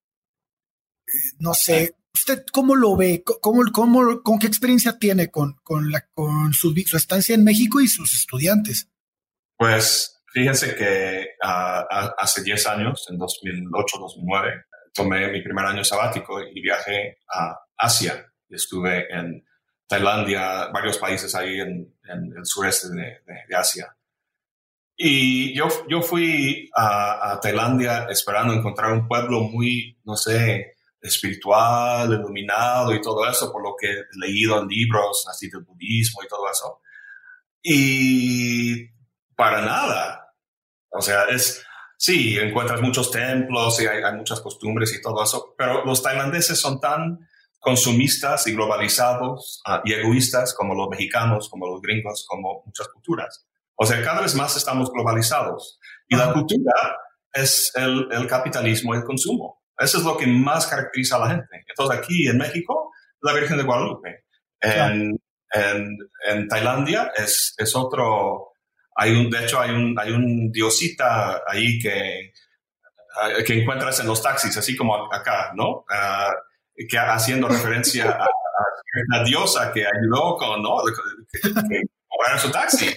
No sé, ¿usted cómo lo ve? ¿Cómo, cómo, ¿Con qué experiencia tiene con, con, la, con su, su estancia en México y sus estudiantes? Pues fíjense que uh, hace 10 años, en 2008-2009, tomé mi primer año sabático y viajé a Asia. Estuve en Tailandia, varios países ahí en, el sureste de, Asia. Y yo, yo fui a, Tailandia esperando encontrar un pueblo muy, no sé, espiritual, iluminado y todo eso, por lo que he leído en libros así del budismo y todo eso. Y para nada. O sea, es, sí, encuentras muchos templos y hay, hay muchas costumbres y todo eso, pero los tailandeses son tan consumistas y globalizados ah, y egoístas como los mexicanos, como los gringos, como muchas culturas. O sea, cada vez más estamos globalizados y la cultura es el, el, capitalismo y el consumo. Eso es lo que más caracteriza a la gente. Entonces aquí en México, la Virgen de Guadalupe. En, en, en, Tailandia es, es otro, hay un, de hecho hay un, hay un diosita ahí que, ah, que encuentras en los taxis, así como acá, ¿no? Uh, que haciendo referencia a, la diosa que ayudó con, ¿no? Que, que su taxi.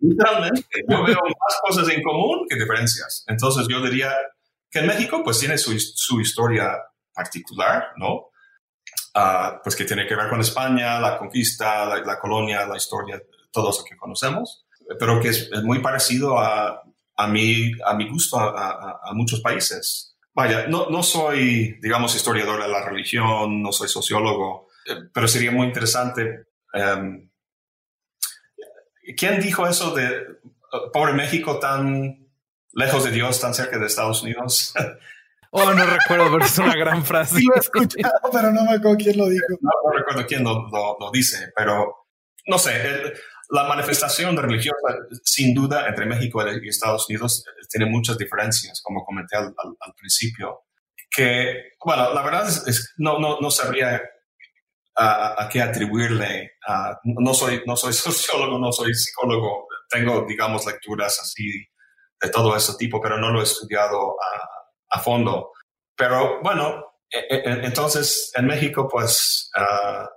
Literalmente, yo veo más cosas en común que diferencias. Entonces yo diría que en México pues tiene su, su historia particular, ¿no? Uh, pues que tiene que ver con España, la conquista, la, colonia, la historia, todo eso que conocemos, pero que es, muy parecido a, a, mi, a mi gusto a, a muchos países. Vaya, no, no soy, digamos, historiador de la religión, no soy sociólogo, eh, pero sería muy interesante. Em, ¿Quién dijo eso de pobre México tan lejos de Dios, tan cerca de Estados Unidos? (laughs) Oh, no recuerdo, pero es una gran frase. Sí, lo he escuchado, pero no me acuerdo quién lo dijo. No, recuerdo quién lo, lo, dice, pero no sé, la manifestación religiosa, sin duda, entre México y Estados Unidos tiene muchas diferencias, como comenté al, principio, que, bueno, la verdad es, no, no, no sabría a, qué atribuirle. no, soy, no soy (laughs) sociólogo, no soy psicólogo, tengo, digamos, lecturas así de todo ese tipo, pero no lo he estudiado a, fondo. Pero bueno, e, e, e, entonces en México, pues ah,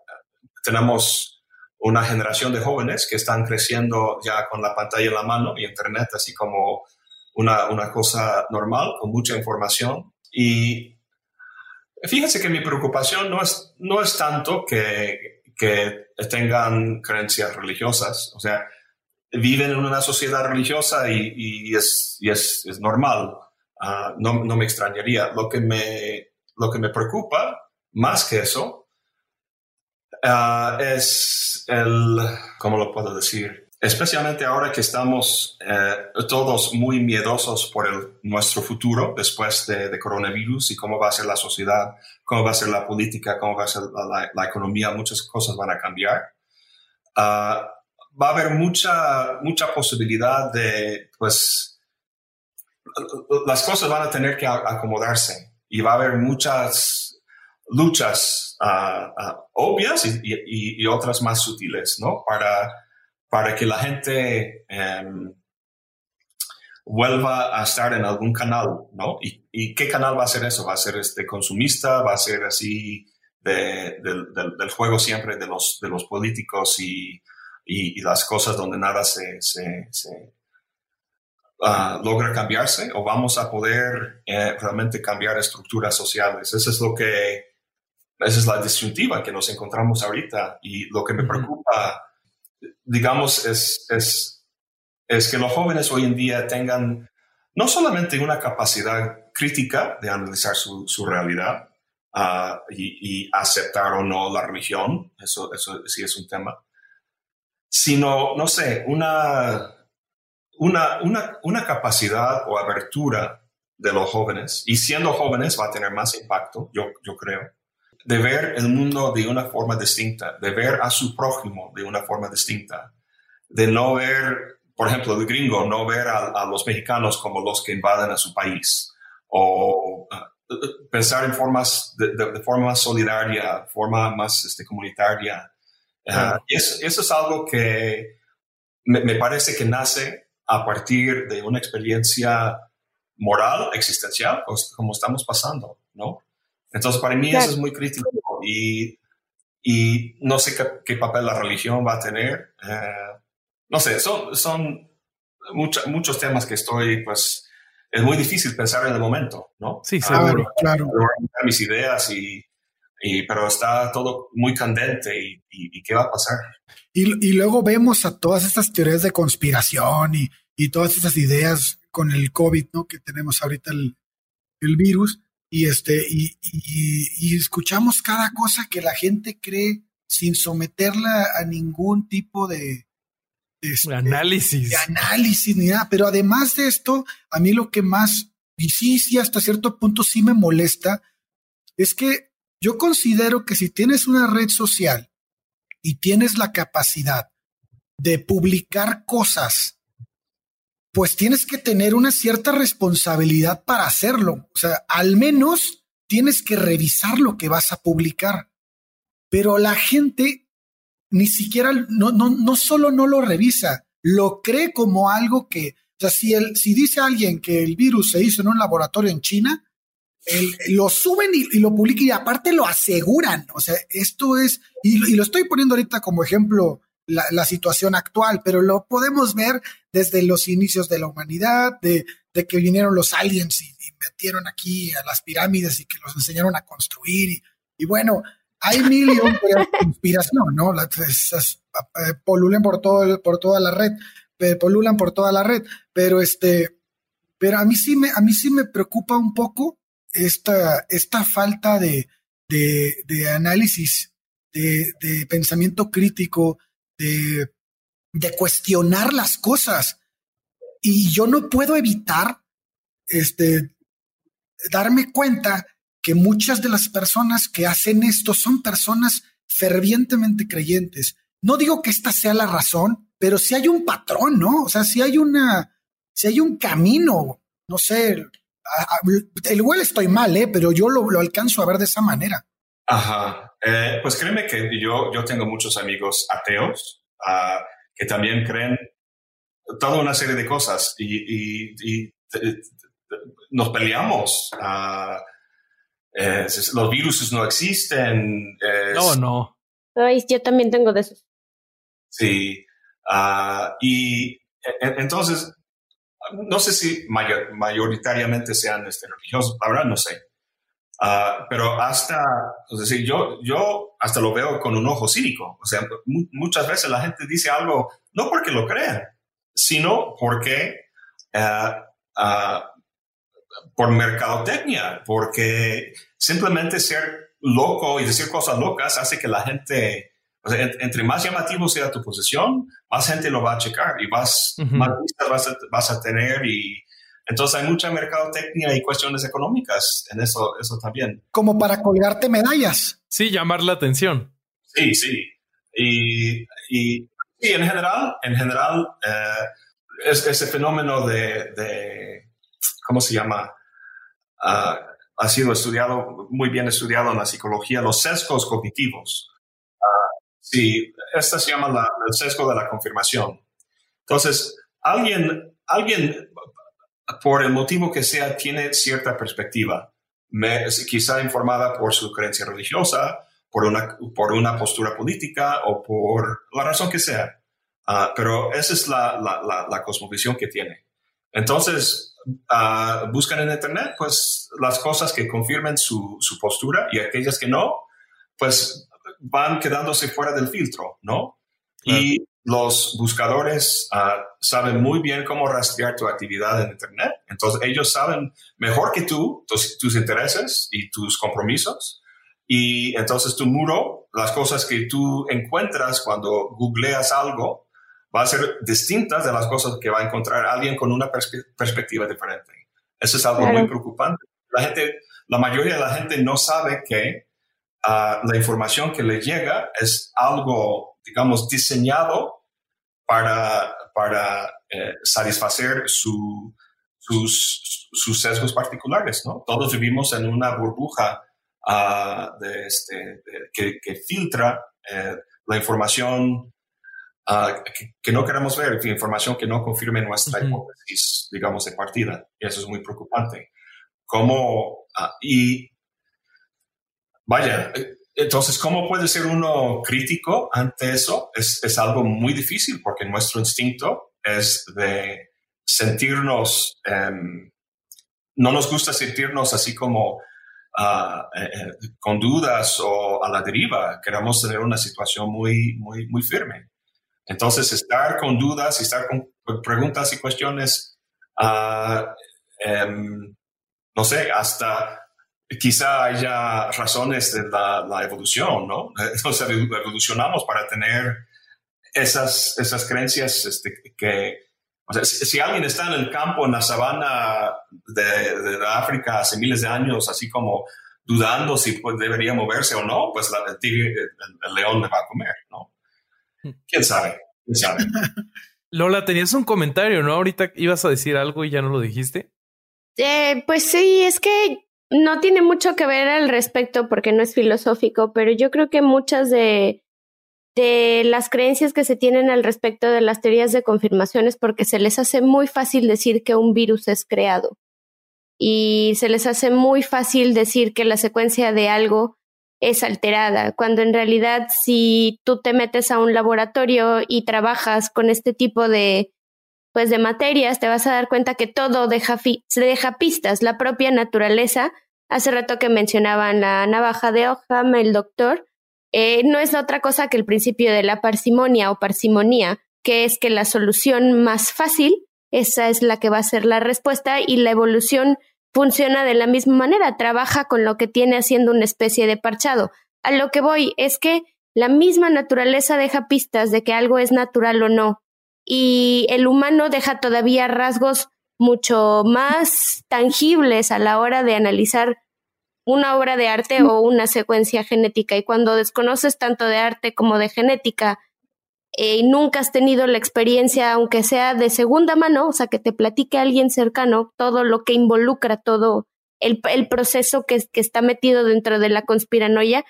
tenemos una generación de jóvenes que están creciendo ya con la pantalla en la mano y Internet, así como una, una cosa normal, con mucha información. Y fíjense que mi preocupación no es, no es tanto que, que tengan creencias religiosas, o sea, viven en una sociedad religiosa y, y, es, y es, es, normal, ah, no, no, me extrañaría. Lo que me, lo que me preocupa, más que eso, uh, es el, ¿cómo lo puedo decir? especialmente ahora que estamos eh, todos muy miedosos por el, nuestro futuro después de, coronavirus y cómo va a ser la sociedad, cómo va a ser la política, cómo va a ser la, economía, muchas cosas van a cambiar. Ah, va a haber mucha, mucha posibilidad de, pues, las cosas van a tener que acomodarse y va a haber muchas luchas ah, ah, obvias y, y, y, otras más sutiles, ¿no? Para para que la gente em, vuelva a estar en algún canal, ¿no? ¿Y, qué canal va a ser eso? ¿Va a ser este consumista? ¿Va a ser así del juego siempre de los, de los políticos y, las cosas donde nada se, ah, logra cambiarse? ¿O vamos a poder eh, realmente cambiar estructuras sociales? Eso es lo que, esa es la disyuntiva que nos encontramos ahorita y lo que me preocupa digamos, es, es, es que los jóvenes hoy en día tengan no solamente una capacidad crítica de analizar su, su realidad uh, y, y, aceptar o no la religión, eso, eso sí es un tema, sino, no sé, una, una, una, una capacidad o abertura de los jóvenes, y siendo jóvenes va a tener más impacto, yo, yo creo, de ver el mundo de una forma distinta, de ver a su prójimo de una forma distinta, de no ver, por ejemplo, el gringo, no ver a, los mexicanos como los que invaden a su país, o uh, pensar en formas, de, forma más solidaria, forma más este, comunitaria. Uh, y eso, es algo que me, me parece que nace a partir de una experiencia moral, existencial, pues, como estamos pasando, ¿no? Entonces, para mí eso es muy crítico y, y no sé qué, papel la religión va a tener. Eh, no sé, son, son muchos temas que estoy, pues, es muy difícil pensar en el momento, ¿no? Sí, seguro. claro. Mis ideas y, y, pero está todo muy candente y, y, qué va a pasar. Y, y, luego vemos a todas estas teorías de conspiración y, y todas estas ideas con el COVID, ¿no? Que tenemos ahorita el, el virus y este y, y, escuchamos cada cosa que la gente cree sin someterla a ningún tipo de, este, análisis. De análisis ni nada. Pero además de esto, a mí lo que más, y sí, sí, hasta cierto punto sí me molesta, es que yo considero que si tienes una red social y tienes la capacidad de publicar cosas pues tienes que tener una cierta responsabilidad para hacerlo. O sea, al menos tienes que revisar lo que vas a publicar. Pero la gente ni siquiera, no, no, no solo no lo revisa, lo cree como algo que, o sea, si, el, si dice alguien que el virus se hizo en un laboratorio en China, lo suben y, lo publican y aparte lo aseguran. O sea, esto es, y, y lo estoy poniendo ahorita como ejemplo la, situación actual, pero lo podemos ver desde los inicios de la humanidad, de, que vinieron los aliens y, metieron aquí a las pirámides y que los enseñaron a construir. Y, bueno, hay mil y un (laughs) conspiración, ¿no? Las, eh, polulan por, todo, por toda la red, polulan por toda la red, pero este, pero a mí sí me, a mí sí me preocupa un poco esta, esta falta de, de, análisis, de, de, pensamiento crítico, de, cuestionar las cosas. Y yo no puedo evitar este, darme cuenta que muchas de las personas que hacen esto son personas fervientemente creyentes. No digo que esta sea la razón, pero si hay un patrón, ¿no? O sea, si hay una, si hay un camino, no sé, el igual estoy mal, ¿eh? pero yo lo, lo, alcanzo a ver de esa manera. Ajá. Eh, pues créeme que yo, yo tengo muchos amigos ateos uh, que también creen toda una serie de cosas y, y, nos peleamos. Uh, eh, los virus no existen. no, no. Ay, yo también tengo de esos. Sí. Uh, y e, e, entonces, no sé si mayoritariamente sean este, religiosos, la verdad no sé. Uh, pero hasta, es decir, yo, yo hasta lo veo con un ojo cínico. O sea, muchas veces la gente dice algo no porque lo crean, sino porque uh, uh, por mercadotecnia, porque simplemente ser loco y decir cosas locas hace que la gente, o sea, entre más llamativo sea tu posición, más gente lo va a checar y más, más vistas vas a, vas a tener y entonces hay mucha mercadotecnia y cuestiones económicas en eso, eso también. Como para colgarte medallas. Sí, llamar la atención. Sí, sí. Y, y en general, en general, eh, ese fenómeno de, ¿cómo se llama? Ah, ha sido estudiado, muy bien estudiado en la psicología, los sesgos cognitivos. Uh, sí, esta se llama el sesgo de la confirmación. Entonces, alguien, alguien por el motivo que sea, tiene cierta perspectiva, quizá informada por su creencia religiosa, por una, por una postura política o por la razón que sea. Ah, pero esa es la, la, la, cosmovisión que tiene. Entonces, uh, buscan en Internet pues las cosas que confirmen su, su postura y aquellas que no, pues van quedándose fuera del filtro, ¿no? Y los buscadores uh, saben muy bien cómo rastrear tu actividad en Internet. Entonces, ellos saben mejor que tú tus, tus, intereses y tus compromisos. Y entonces tu muro, las cosas que tú encuentras cuando googleas algo, va a ser distintas de las cosas que va a encontrar alguien con una perspectiva diferente. Eso es algo muy preocupante. La gente, la mayoría de la gente no sabe que ah, la información que le llega es algo, digamos, diseñado para, para eh, satisfacer su, sus, sus, sesgos particulares, ¿no? Todos vivimos en una burbuja ah, de este, que, que, filtra eh, la información Ah, que, no queremos ver, información que no confirme nuestra hipótesis, digamos, de partida. Y eso es muy preocupante. ¿Cómo, ah, y vaya, eh, entonces, ¿cómo puede ser uno crítico ante eso? Es, es algo muy difícil porque nuestro instinto es de sentirnos, em, no nos gusta sentirnos así como ah, eh, eh, con dudas o a la deriva. Queremos tener una situación muy, muy, muy firme. Entonces, estar con dudas y estar con preguntas y cuestiones, uh, no sé, hasta quizá haya razones de la, evolución, ¿no? (laughs) Entonces, evolucionamos para tener esas, esas creencias este, que, o sea, si, alguien está en el campo, en la sabana de, de, África hace miles de años, así como dudando si pues, debería moverse o no, pues el, el, león le va a comer, ¿no? ¿Quién sabe? ¿Quién sabe? (laughs) Lola, tenías un comentario, ¿no? Ahorita ibas a decir algo y ya no lo dijiste. Eh, pues sí, es que no tiene mucho que ver al respecto porque no es filosófico, pero yo creo que muchas de, las creencias que se tienen al respecto de las teorías de confirmación es porque se les hace muy fácil decir que un virus es creado. Y se les hace muy fácil decir que la secuencia de algo es alterada, cuando en realidad si tú te metes a un laboratorio y trabajas con este tipo de pues de materias, te vas a dar cuenta que todo deja se deja pistas, la propia naturaleza. Hace rato que mencionaban la navaja de Ogham, el doctor, eh, no es otra cosa que el principio de la parsimonia o parsimonía, que es que la solución más fácil, esa es la que va a ser la respuesta y la evolución funciona de la misma manera, trabaja con lo que tiene haciendo una especie de parchado. A lo que voy es que la misma naturaleza deja pistas de que algo es natural o no, y el humano deja todavía rasgos mucho más tangibles a la hora de analizar una obra de arte o una secuencia genética. Y cuando desconoces tanto de arte como de genética eh, y nunca has tenido la experiencia, aunque sea de segunda mano, o sea, que te platique alguien cercano todo lo que involucra todo el, el proceso que, que está metido dentro de la conspiranoia,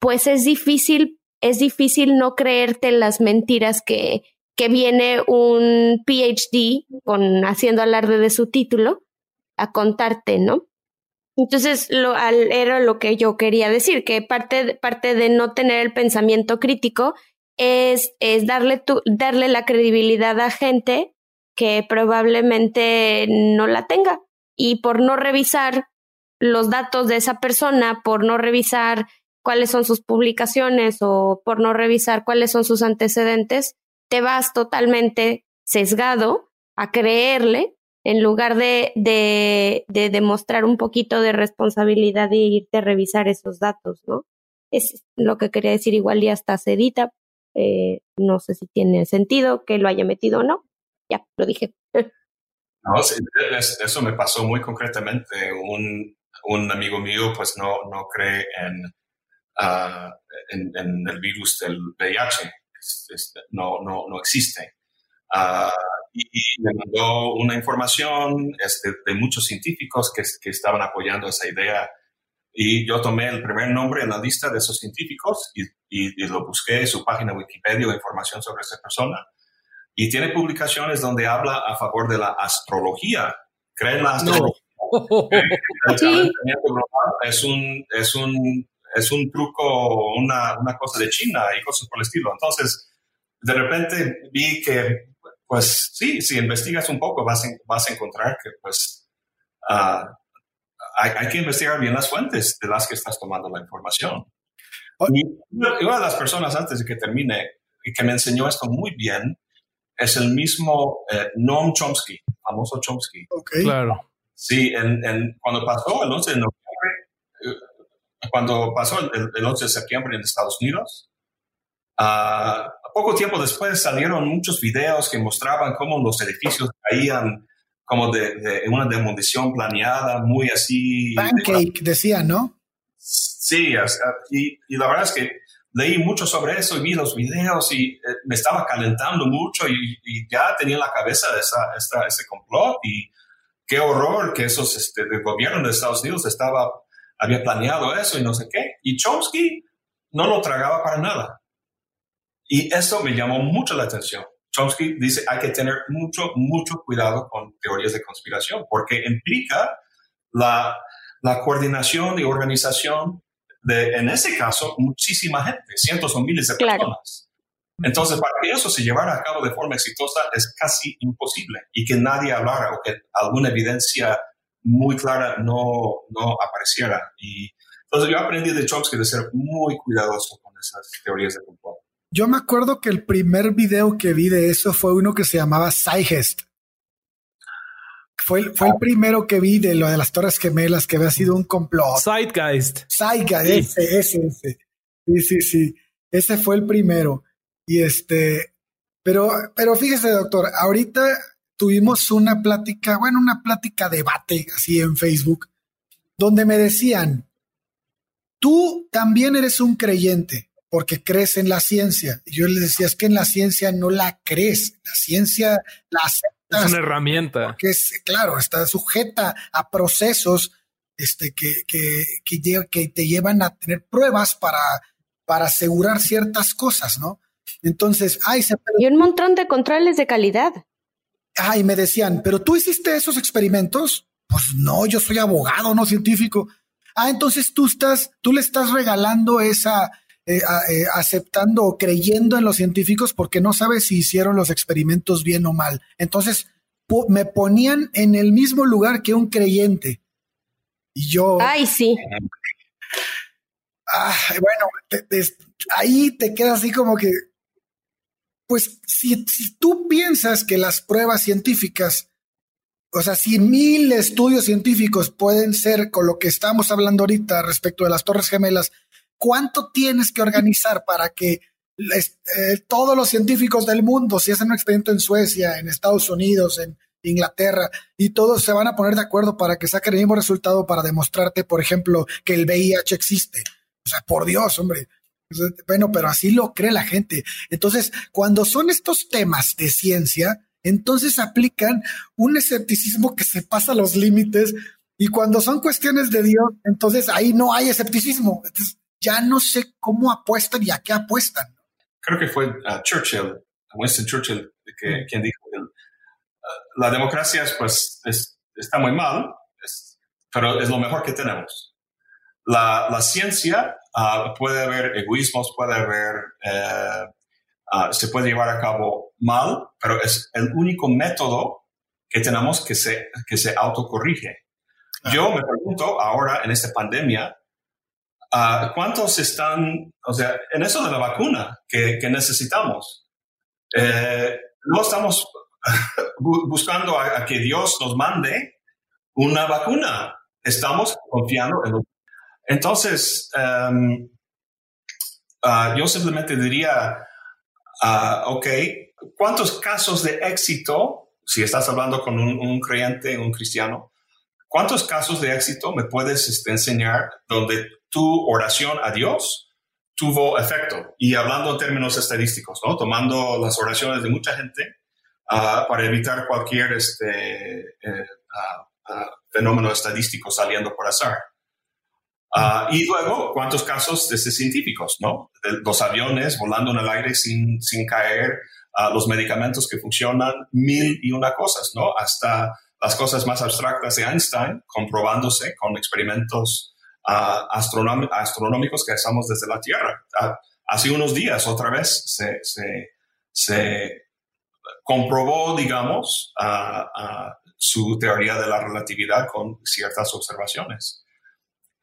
pues es difícil, es difícil no creerte las mentiras que, que viene un PhD con haciendo alarde de su título a contarte, ¿no? Entonces, lo, era lo que yo quería decir, que parte, parte de no tener el pensamiento crítico es, es darle, tu, darle la credibilidad a gente que probablemente no la tenga. Y por no revisar los datos de esa persona, por no revisar cuáles son sus publicaciones o por no revisar cuáles son sus antecedentes, te vas totalmente sesgado a creerle en lugar de, de, de demostrar un poquito de responsabilidad y irte a revisar esos datos, ¿no? Es lo que quería decir igual y hasta se edita, eh, no sé si tiene sentido que lo haya metido o no. Ya, lo dije. (laughs) No, eso me pasó muy concretamente. Un, un amigo mío pues no, no cree en, uh, en, en, el virus del VIH. No, no, no existe. Uh, y, me mandó una información este, de muchos científicos que, que estaban apoyando esa idea y yo tomé el primer nombre en la lista de esos científicos y, y, lo busqué en su página Wikipedia o información sobre esa persona. Y tiene publicaciones donde habla a favor de la astrología. ¿Creen la astrología? (laughs) sí. es, un, es, un, es un truco, una, una cosa de China y cosas por el estilo. Entonces, de repente vi que, pues sí, si investigas un poco vas a, vas a encontrar que, pues, uh, hay, que investigar bien las fuentes de las que estás tomando la información. Y una de las personas antes de que termine y que me enseñó esto muy bien es el mismo eh, Noam Chomsky, famoso Chomsky. Claro. Sí, en, cuando pasó el 11 de noviembre, cuando pasó el, 11 de septiembre en Estados Unidos, uh, poco tiempo después salieron muchos videos que mostraban cómo los edificios caían como de, una demolición planeada, muy así. Pancake, decía, ¿no? Sí, y, y, la verdad es que leí mucho sobre eso y vi los videos y eh, me estaba calentando mucho y, ya tenía en la cabeza esa, esta, ese complot y qué horror que esos, este, el gobierno de Estados Unidos estaba, había planeado eso y no sé qué. Y Chomsky no lo tragaba para nada. Y eso me llamó mucho la atención. Chomsky dice hay que tener mucho, mucho cuidado con teorías de conspiración porque implica la, la coordinación y organización de, en ese caso, muchísima gente, cientos o miles de personas. Entonces, para que eso se llevara a cabo de forma exitosa es casi imposible y que nadie hablara o que alguna evidencia muy clara no, no apareciera. Y entonces yo aprendí de Chomsky de ser muy cuidadoso con esas teorías de complot. Yo me acuerdo que el primer video que vi de eso fue uno que se llamaba Saigest. Fue, fue el primero que vi de lo de las Torres Gemelas, que había sido un complot. Zeitgeist. Zeitgeist, ese, ese, ese. Sí, sí, sí. Ese fue el primero. Y este, pero, pero fíjese, doctor, ahorita tuvimos una plática, bueno, una plática debate así en Facebook, donde me decían, tú también eres un creyente porque crees en la ciencia. Y yo les decía, es que en la ciencia no la crees, la ciencia la es una herramienta. Que es, claro, está sujeta a procesos este, que, que, que, te llevan a tener pruebas para, para asegurar ciertas cosas, ¿no? Entonces, ay, se... Y un montón de controles de calidad. Ay, me decían, ¿pero tú hiciste esos experimentos? Pues no, yo soy abogado, no científico. Ah, entonces tú estás, tú le estás regalando esa, eh, eh, aceptando o creyendo en los científicos porque no sabes si hicieron los experimentos bien o mal. Entonces me ponían en el mismo lugar que un creyente. Y yo... Ay, sí. Ah, bueno, ahí te queda así como que, pues si, tú piensas que las pruebas científicas, o sea, si mil estudios científicos pueden ser con lo que estamos hablando ahorita respecto de las Torres Gemelas, ¿cuánto tienes que organizar para que eh, todos los científicos del mundo, si hacen un experimento en Suecia, en Estados Unidos, en Inglaterra, y todos se van a poner de acuerdo para que saquen el mismo resultado para demostrarte, por ejemplo, que el VIH existe? O sea, por Dios, hombre. Bueno, pero así lo cree la gente. Entonces, cuando son estos temas de ciencia, entonces aplican un escepticismo que se pasa los límites y cuando son cuestiones de Dios, entonces ahí no hay escepticismo. Entonces, ya no sé cómo apuestan y a qué apuestan. Creo que fue uh, Churchill, Winston Churchill, que, quien dijo que uh, la democracia pues, está muy mal, pero es lo mejor que tenemos. La, la ciencia uh, puede haber egoísmos, puede haber, eh, se puede llevar a cabo mal, pero es el único método que tenemos que se, que se autocorrige. Yo me pregunto ahora en esta pandemia, Ah, ¿Cuántos están, o sea, en eso de la vacuna que, necesitamos? Eh, no estamos (laughs) buscando a, que Dios nos mande una vacuna. Estamos confiando en Entonces, em, ah, yo simplemente diría, uh, ok, ¿cuántos casos de éxito, si estás hablando con un, creyente, un cristiano, cuántos casos de éxito me puedes este, enseñar donde tu oración a Dios tuvo efecto. Y hablando en términos estadísticos, ¿no? tomando las oraciones de mucha gente ah, para evitar cualquier este, eh, ah, ah, fenómeno estadístico saliendo por azar. Y luego, ¿cuántos casos de científicos, no? los aviones volando en el aire sin, sin caer, los medicamentos que funcionan, mil y una cosas, ¿no? Hasta las cosas más abstractas de Einstein, comprobándose con experimentos astronómicos que hacemos desde la Tierra. hace unos días, otra vez, se, se, comprobó, digamos, su teoría de la relatividad con ciertas observaciones.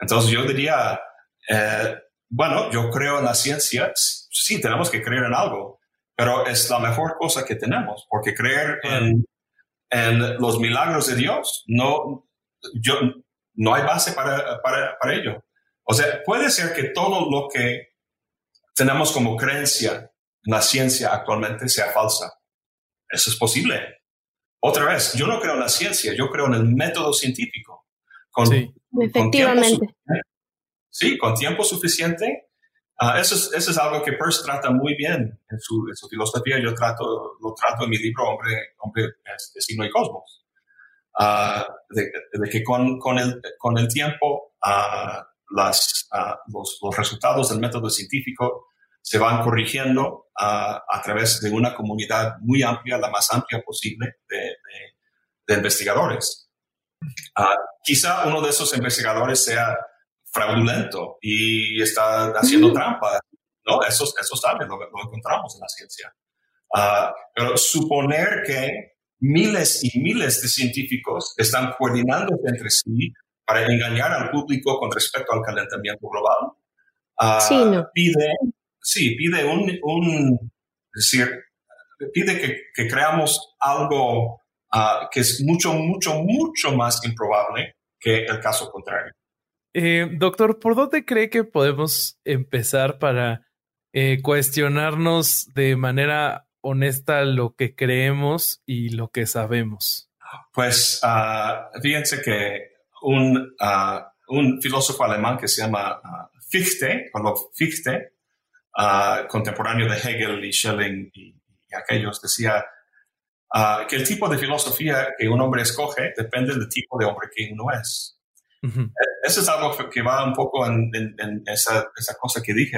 Entonces yo diría, eh, bueno, yo creo en la ciencia, sí, tenemos que creer en algo, pero es la mejor cosa que tenemos, porque creer en, en los milagros de Dios, no, yo, no hay base para, para, para ello. O sea, puede ser que todo lo que tenemos como creencia en la ciencia actualmente sea falsa. Eso es posible. Otra vez, yo no creo en la ciencia, yo creo en el método científico. sí. Efectivamente. sí, con tiempo suficiente. Ah, eso, es, eso es algo que Peirce trata muy bien en su, en su, filosofía. Yo trato, lo trato en mi libro Hombre, Hombre de Signo y Cosmos. Uh, de, de, que con, con, el, con el tiempo uh, las, los, los, resultados del método científico se van corrigiendo a través de una comunidad muy amplia, la más amplia posible de, de, de investigadores. Quizá uno de esos investigadores sea fraudulento y está haciendo trampa. ¿no? Eso, eso sabe, lo, lo encontramos en la ciencia. pero suponer que miles y miles de científicos están coordinándose entre sí para engañar al público con respecto al calentamiento global. sí, no. Pide, sí, pide un, un decir, pide que, que creamos algo uh, que es mucho, mucho, mucho más improbable que el caso contrario. Eh, doctor, ¿por dónde cree que podemos empezar para eh, cuestionarnos de manera honesta lo que creemos y lo que sabemos? Pues uh, fíjense que un, uh, un filósofo alemán que se llama uh, Fichte, Fichte, contemporáneo de Hegel y Schelling y, y aquellos, decía que el tipo de filosofía que un hombre escoge depende del tipo de hombre que uno es. Eso es algo que va un poco en, en, esa, esa, cosa que dije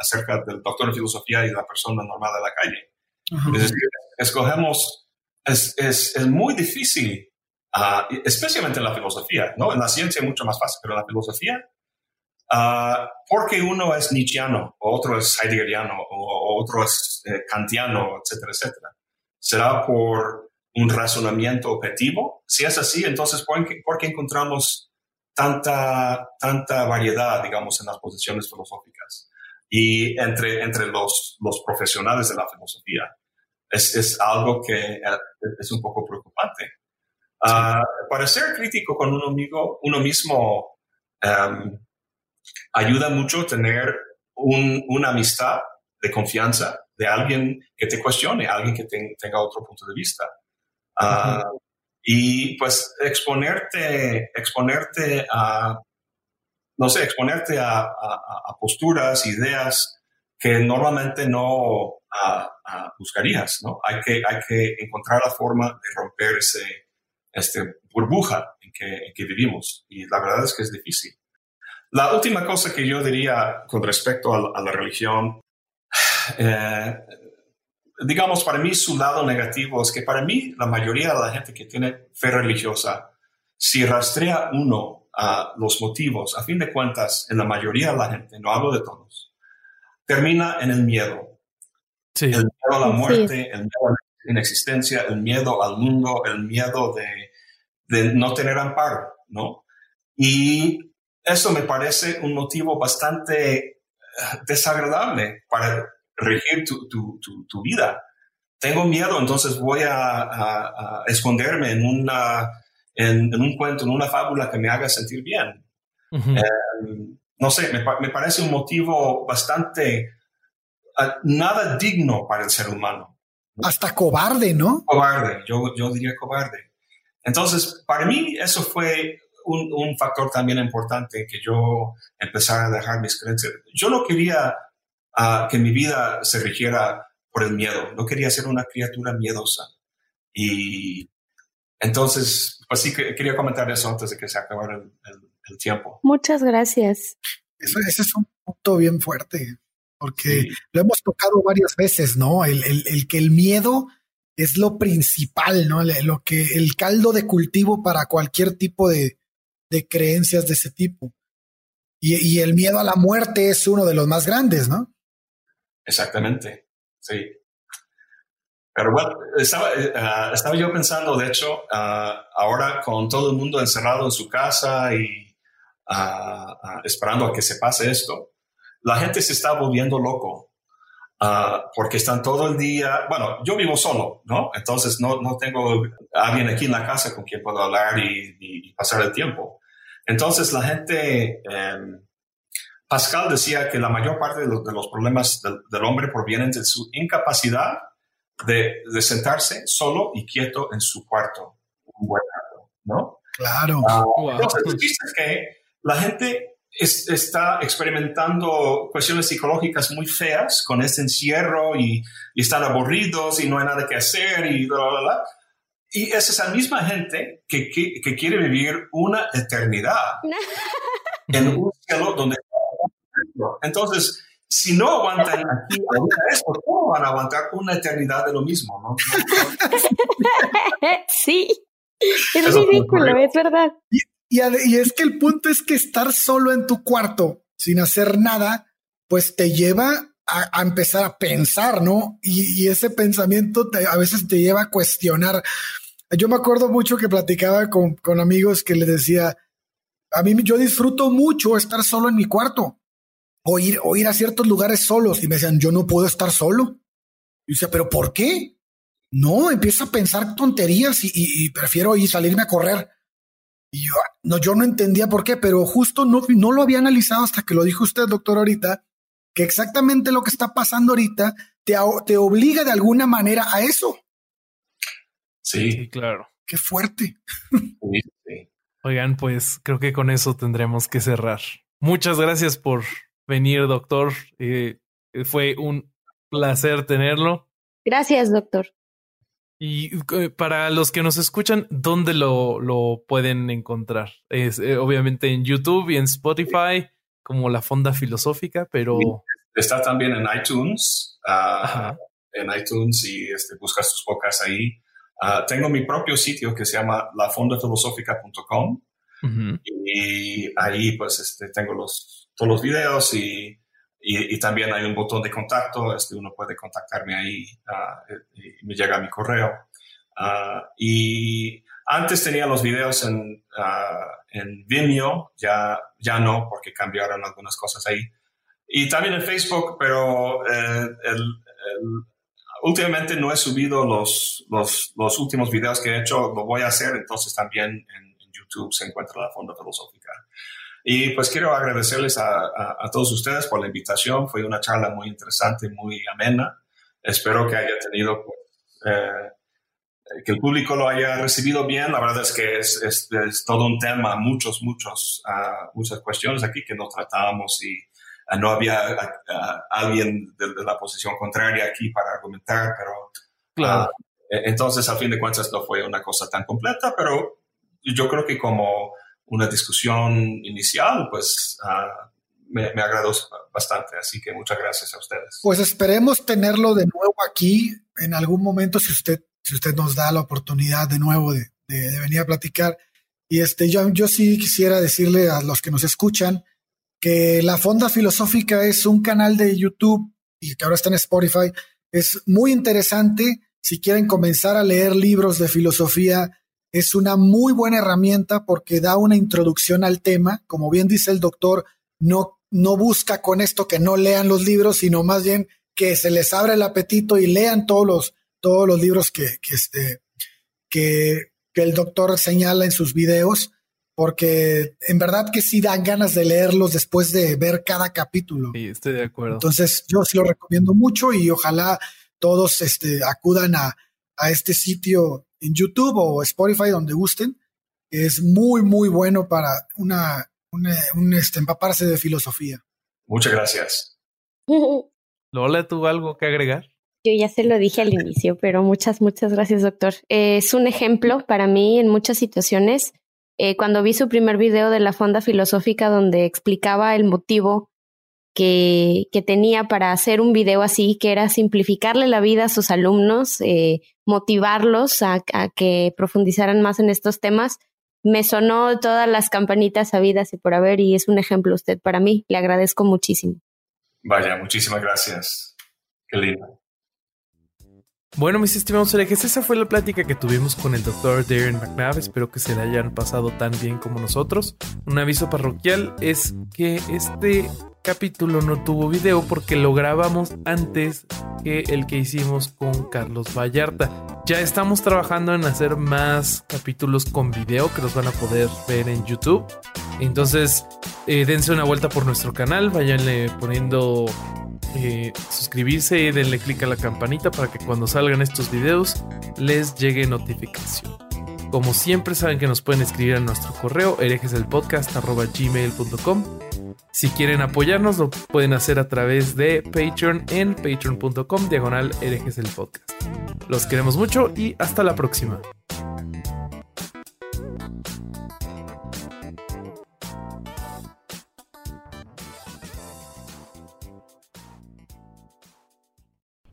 acerca del doctor en filosofía y la persona normal de la calle. Es decir, escogemos, es, es, es muy difícil, uh, especialmente en la filosofía, ¿no? En la ciencia mucho más fácil, pero en la filosofía, uh, porque uno es nietzscheano, o otro es heideggeriano, o, otro es eh, kantiano, etcétera, etcétera. ¿Será por un razonamiento objetivo? Si es así, entonces, ¿por qué, por qué encontramos tanta, tanta variedad, digamos, en las posiciones filosóficas? y entre, entre los, los profesionales de la filosofía. Es, es algo que eh, es un poco preocupante. Uh, para ser crítico con uno, amigo, uno mismo um, ayuda mucho tener un, una amistad de confianza de alguien que te cuestione, alguien que te, tenga otro punto de vista. Uh, Y pues exponerte, exponerte a no sé, exponerte a, a, posturas, ideas que normalmente no buscarías, ¿no? Hay que, hay que encontrar la forma de romper ese, este burbuja en que, en que vivimos. Y la verdad es que es difícil. La última cosa que yo diría con respecto a, la religión, eh, digamos, para mí su lado negativo es que para mí la mayoría de la gente que tiene fe religiosa, si rastrea uno los motivos, a fin de cuentas, en la mayoría de la gente, no hablo de todos, termina en el miedo. El miedo a la muerte, el miedo a la inexistencia, el miedo al mundo, el miedo de, de no tener amparo, ¿no? Y eso me parece un motivo bastante eh, desagradable para regir tu, tu, tu, vida. Tengo miedo, entonces voy a, a esconderme en una en, un cuento, en una fábula que me haga sentir bien. Em, no sé, me, parece un motivo bastante, nada digno para el ser humano. Hasta cobarde, ¿no? Cobarde, yo, yo diría cobarde. Entonces, para mí eso fue un, factor también importante que yo empezara a dejar mis creencias. Yo no quería ah, que mi vida se rigiera por el miedo, no quería ser una criatura miedosa. Y entonces, pues sí, quería comentar eso antes de que se acabara el, tiempo. Muchas gracias. Eso, ese es un punto bien fuerte, porque lo hemos tocado varias veces, ¿no? El, el, que el miedo es lo principal, ¿no? Lo que el caldo de cultivo para cualquier tipo de, de creencias de ese tipo. Y, y, el miedo a la muerte es uno de los más grandes, ¿no? Exactamente, sí. Pero bueno, estaba, ah, estaba yo pensando, de hecho, ah, ahora con todo el mundo encerrado en su casa y ah, esperando a que se pase esto, la gente se está volviendo loco. porque están todo el día, bueno, yo vivo solo, ¿no? Entonces no, no tengo a alguien aquí en la casa con quien puedo hablar y, pasar el tiempo. Entonces la gente, em, Pascal decía que la mayor parte de los, de los problemas del, del, hombre provienen de su incapacidad de, de, sentarse solo y quieto en su cuarto un buen rato, ¿no? Claro. Uh, Entonces, que la gente está experimentando cuestiones psicológicas muy feas con este encierro y, están aburridos y no hay nada que hacer y bla, bla, bla. Y es esa misma gente que, que, quiere vivir una eternidad (laughs) en un cielo donde... Entonces, si no aguantan aquí eso, ¿cómo van a aguantar una eternidad de lo mismo? ¿no? (laughs) sí, es ridículo, es verdad. Y, es que el punto es que estar solo en tu cuarto sin hacer nada, pues te lleva a, empezar a pensar, ¿no? Y, ese pensamiento a veces te lleva a cuestionar. Yo me acuerdo mucho que platicaba con, con amigos que les decía, a mí yo disfruto mucho estar solo en mi cuarto o ir, o ir a ciertos lugares solos y me decían, yo no puedo estar solo. Y decía, pero ¿por qué? No, empiezo a pensar tonterías y, prefiero ir salirme a correr. Y yo no, yo no entendía por qué, pero justo no, no lo había analizado hasta que lo dijo usted, doctor, ahorita, que exactamente lo que está pasando ahorita te, te obliga de alguna manera a eso. Sí, claro. Qué fuerte. Oigan, pues creo que con eso tendremos que cerrar. Muchas gracias por venir, doctor. Eh, fue un placer tenerlo. Gracias, doctor. Y eh, para los que nos escuchan, ¿dónde lo, lo pueden encontrar? Es eh, obviamente en YouTube y en Spotify, como la Fonda Filosófica, pero... Está también en iTunes, uh, en iTunes y este, buscas tus podcasts ahí. Uh, tengo mi propio sitio que se llama lafondafilosófica.com y ahí pues este, tengo los, todos los videos y y, también hay un botón de contacto, este, uno puede contactarme ahí uh, y me llega mi correo. Uh, y antes tenía los videos en, uh, en Vimeo, ya, ya no, porque cambiaron algunas cosas ahí. Y también en Facebook, pero eh, el, últimamente no he subido los, los, los, últimos videos que he hecho, lo voy a hacer, entonces también en, en YouTube se encuentra la Fonda Filosófica. Y pues quiero agradecerles a, a, todos ustedes por la invitación. Fue una charla muy interesante, muy amena. Espero que haya tenido, pues, eh, que el público lo haya recibido bien. La verdad es que es, es, todo un tema, muchos, muchos, uh, muchas cuestiones aquí que no tratábamos y uh, no había uh, alguien de, de, la posición contraria aquí para argumentar, pero claro. E, entonces, a fin de cuentas, no fue una cosa tan completa, pero yo creo que como una discusión inicial, pues uh, me, me, agradó bastante. Así que muchas gracias a ustedes. Pues esperemos tenerlo de nuevo aquí en algún momento, si usted, si usted nos da la oportunidad de nuevo de, de, venir a platicar. Y este, yo, yo sí quisiera decirle a los que nos escuchan que la Fonda Filosófica es un canal de YouTube y que ahora está en Spotify. Es muy interesante. Si quieren comenzar a leer libros de filosofía, es una muy buena herramienta porque da una introducción al tema. Como bien dice el doctor, no, no busca con esto que no lean los libros, sino más bien que se les abra el apetito y lean todos los, todos los libros que, que, este, que, que el doctor señala en sus videos, porque en verdad que sí dan ganas de leerlos después de ver cada capítulo. Sí, estoy de acuerdo. Entonces, yo sí lo recomiendo mucho y ojalá todos este, acudan a, a este sitio en YouTube o Spotify, donde gusten. Es muy, muy bueno para una, un este, empaparse de filosofía. Muchas gracias. (laughs) Lola, ¿tú algo que agregar? Yo ya se lo dije al inicio, pero muchas, muchas gracias, doctor. es un ejemplo para mí en muchas situaciones. Eh, cuando vi su primer video de la Fonda Filosófica donde explicaba el motivo que, que, tenía para hacer un video así, que era simplificarle la vida a sus alumnos, eh, motivarlos a, que profundizaran más en estos temas. Me sonó todas las campanitas sabidas y por haber, y es un ejemplo usted para mí. Le agradezco muchísimo. Vaya, muchísimas gracias. Qué lindo. Bueno, mis estimados herejes, esa fue la plática que tuvimos con el doctor Darren McNabb. Espero que se la hayan pasado tan bien como nosotros. Un aviso parroquial es que este capítulo no tuvo video porque lo grabamos antes que el que hicimos con Carlos Vallarta. Ya estamos trabajando en hacer más capítulos con video que los van a poder ver en YouTube. Entonces, eh, dense una vuelta por nuestro canal, váyanle poniendo eh, suscribirse y denle click a la campanita para que cuando salgan estos videos les llegue notificación. Como siempre saben que nos pueden escribir a nuestro correo herejeselpodcast.gmail.com Si quieren apoyarnos, lo pueden hacer a través de Patreon en patreon.com diagonal. Los queremos mucho y hasta la próxima.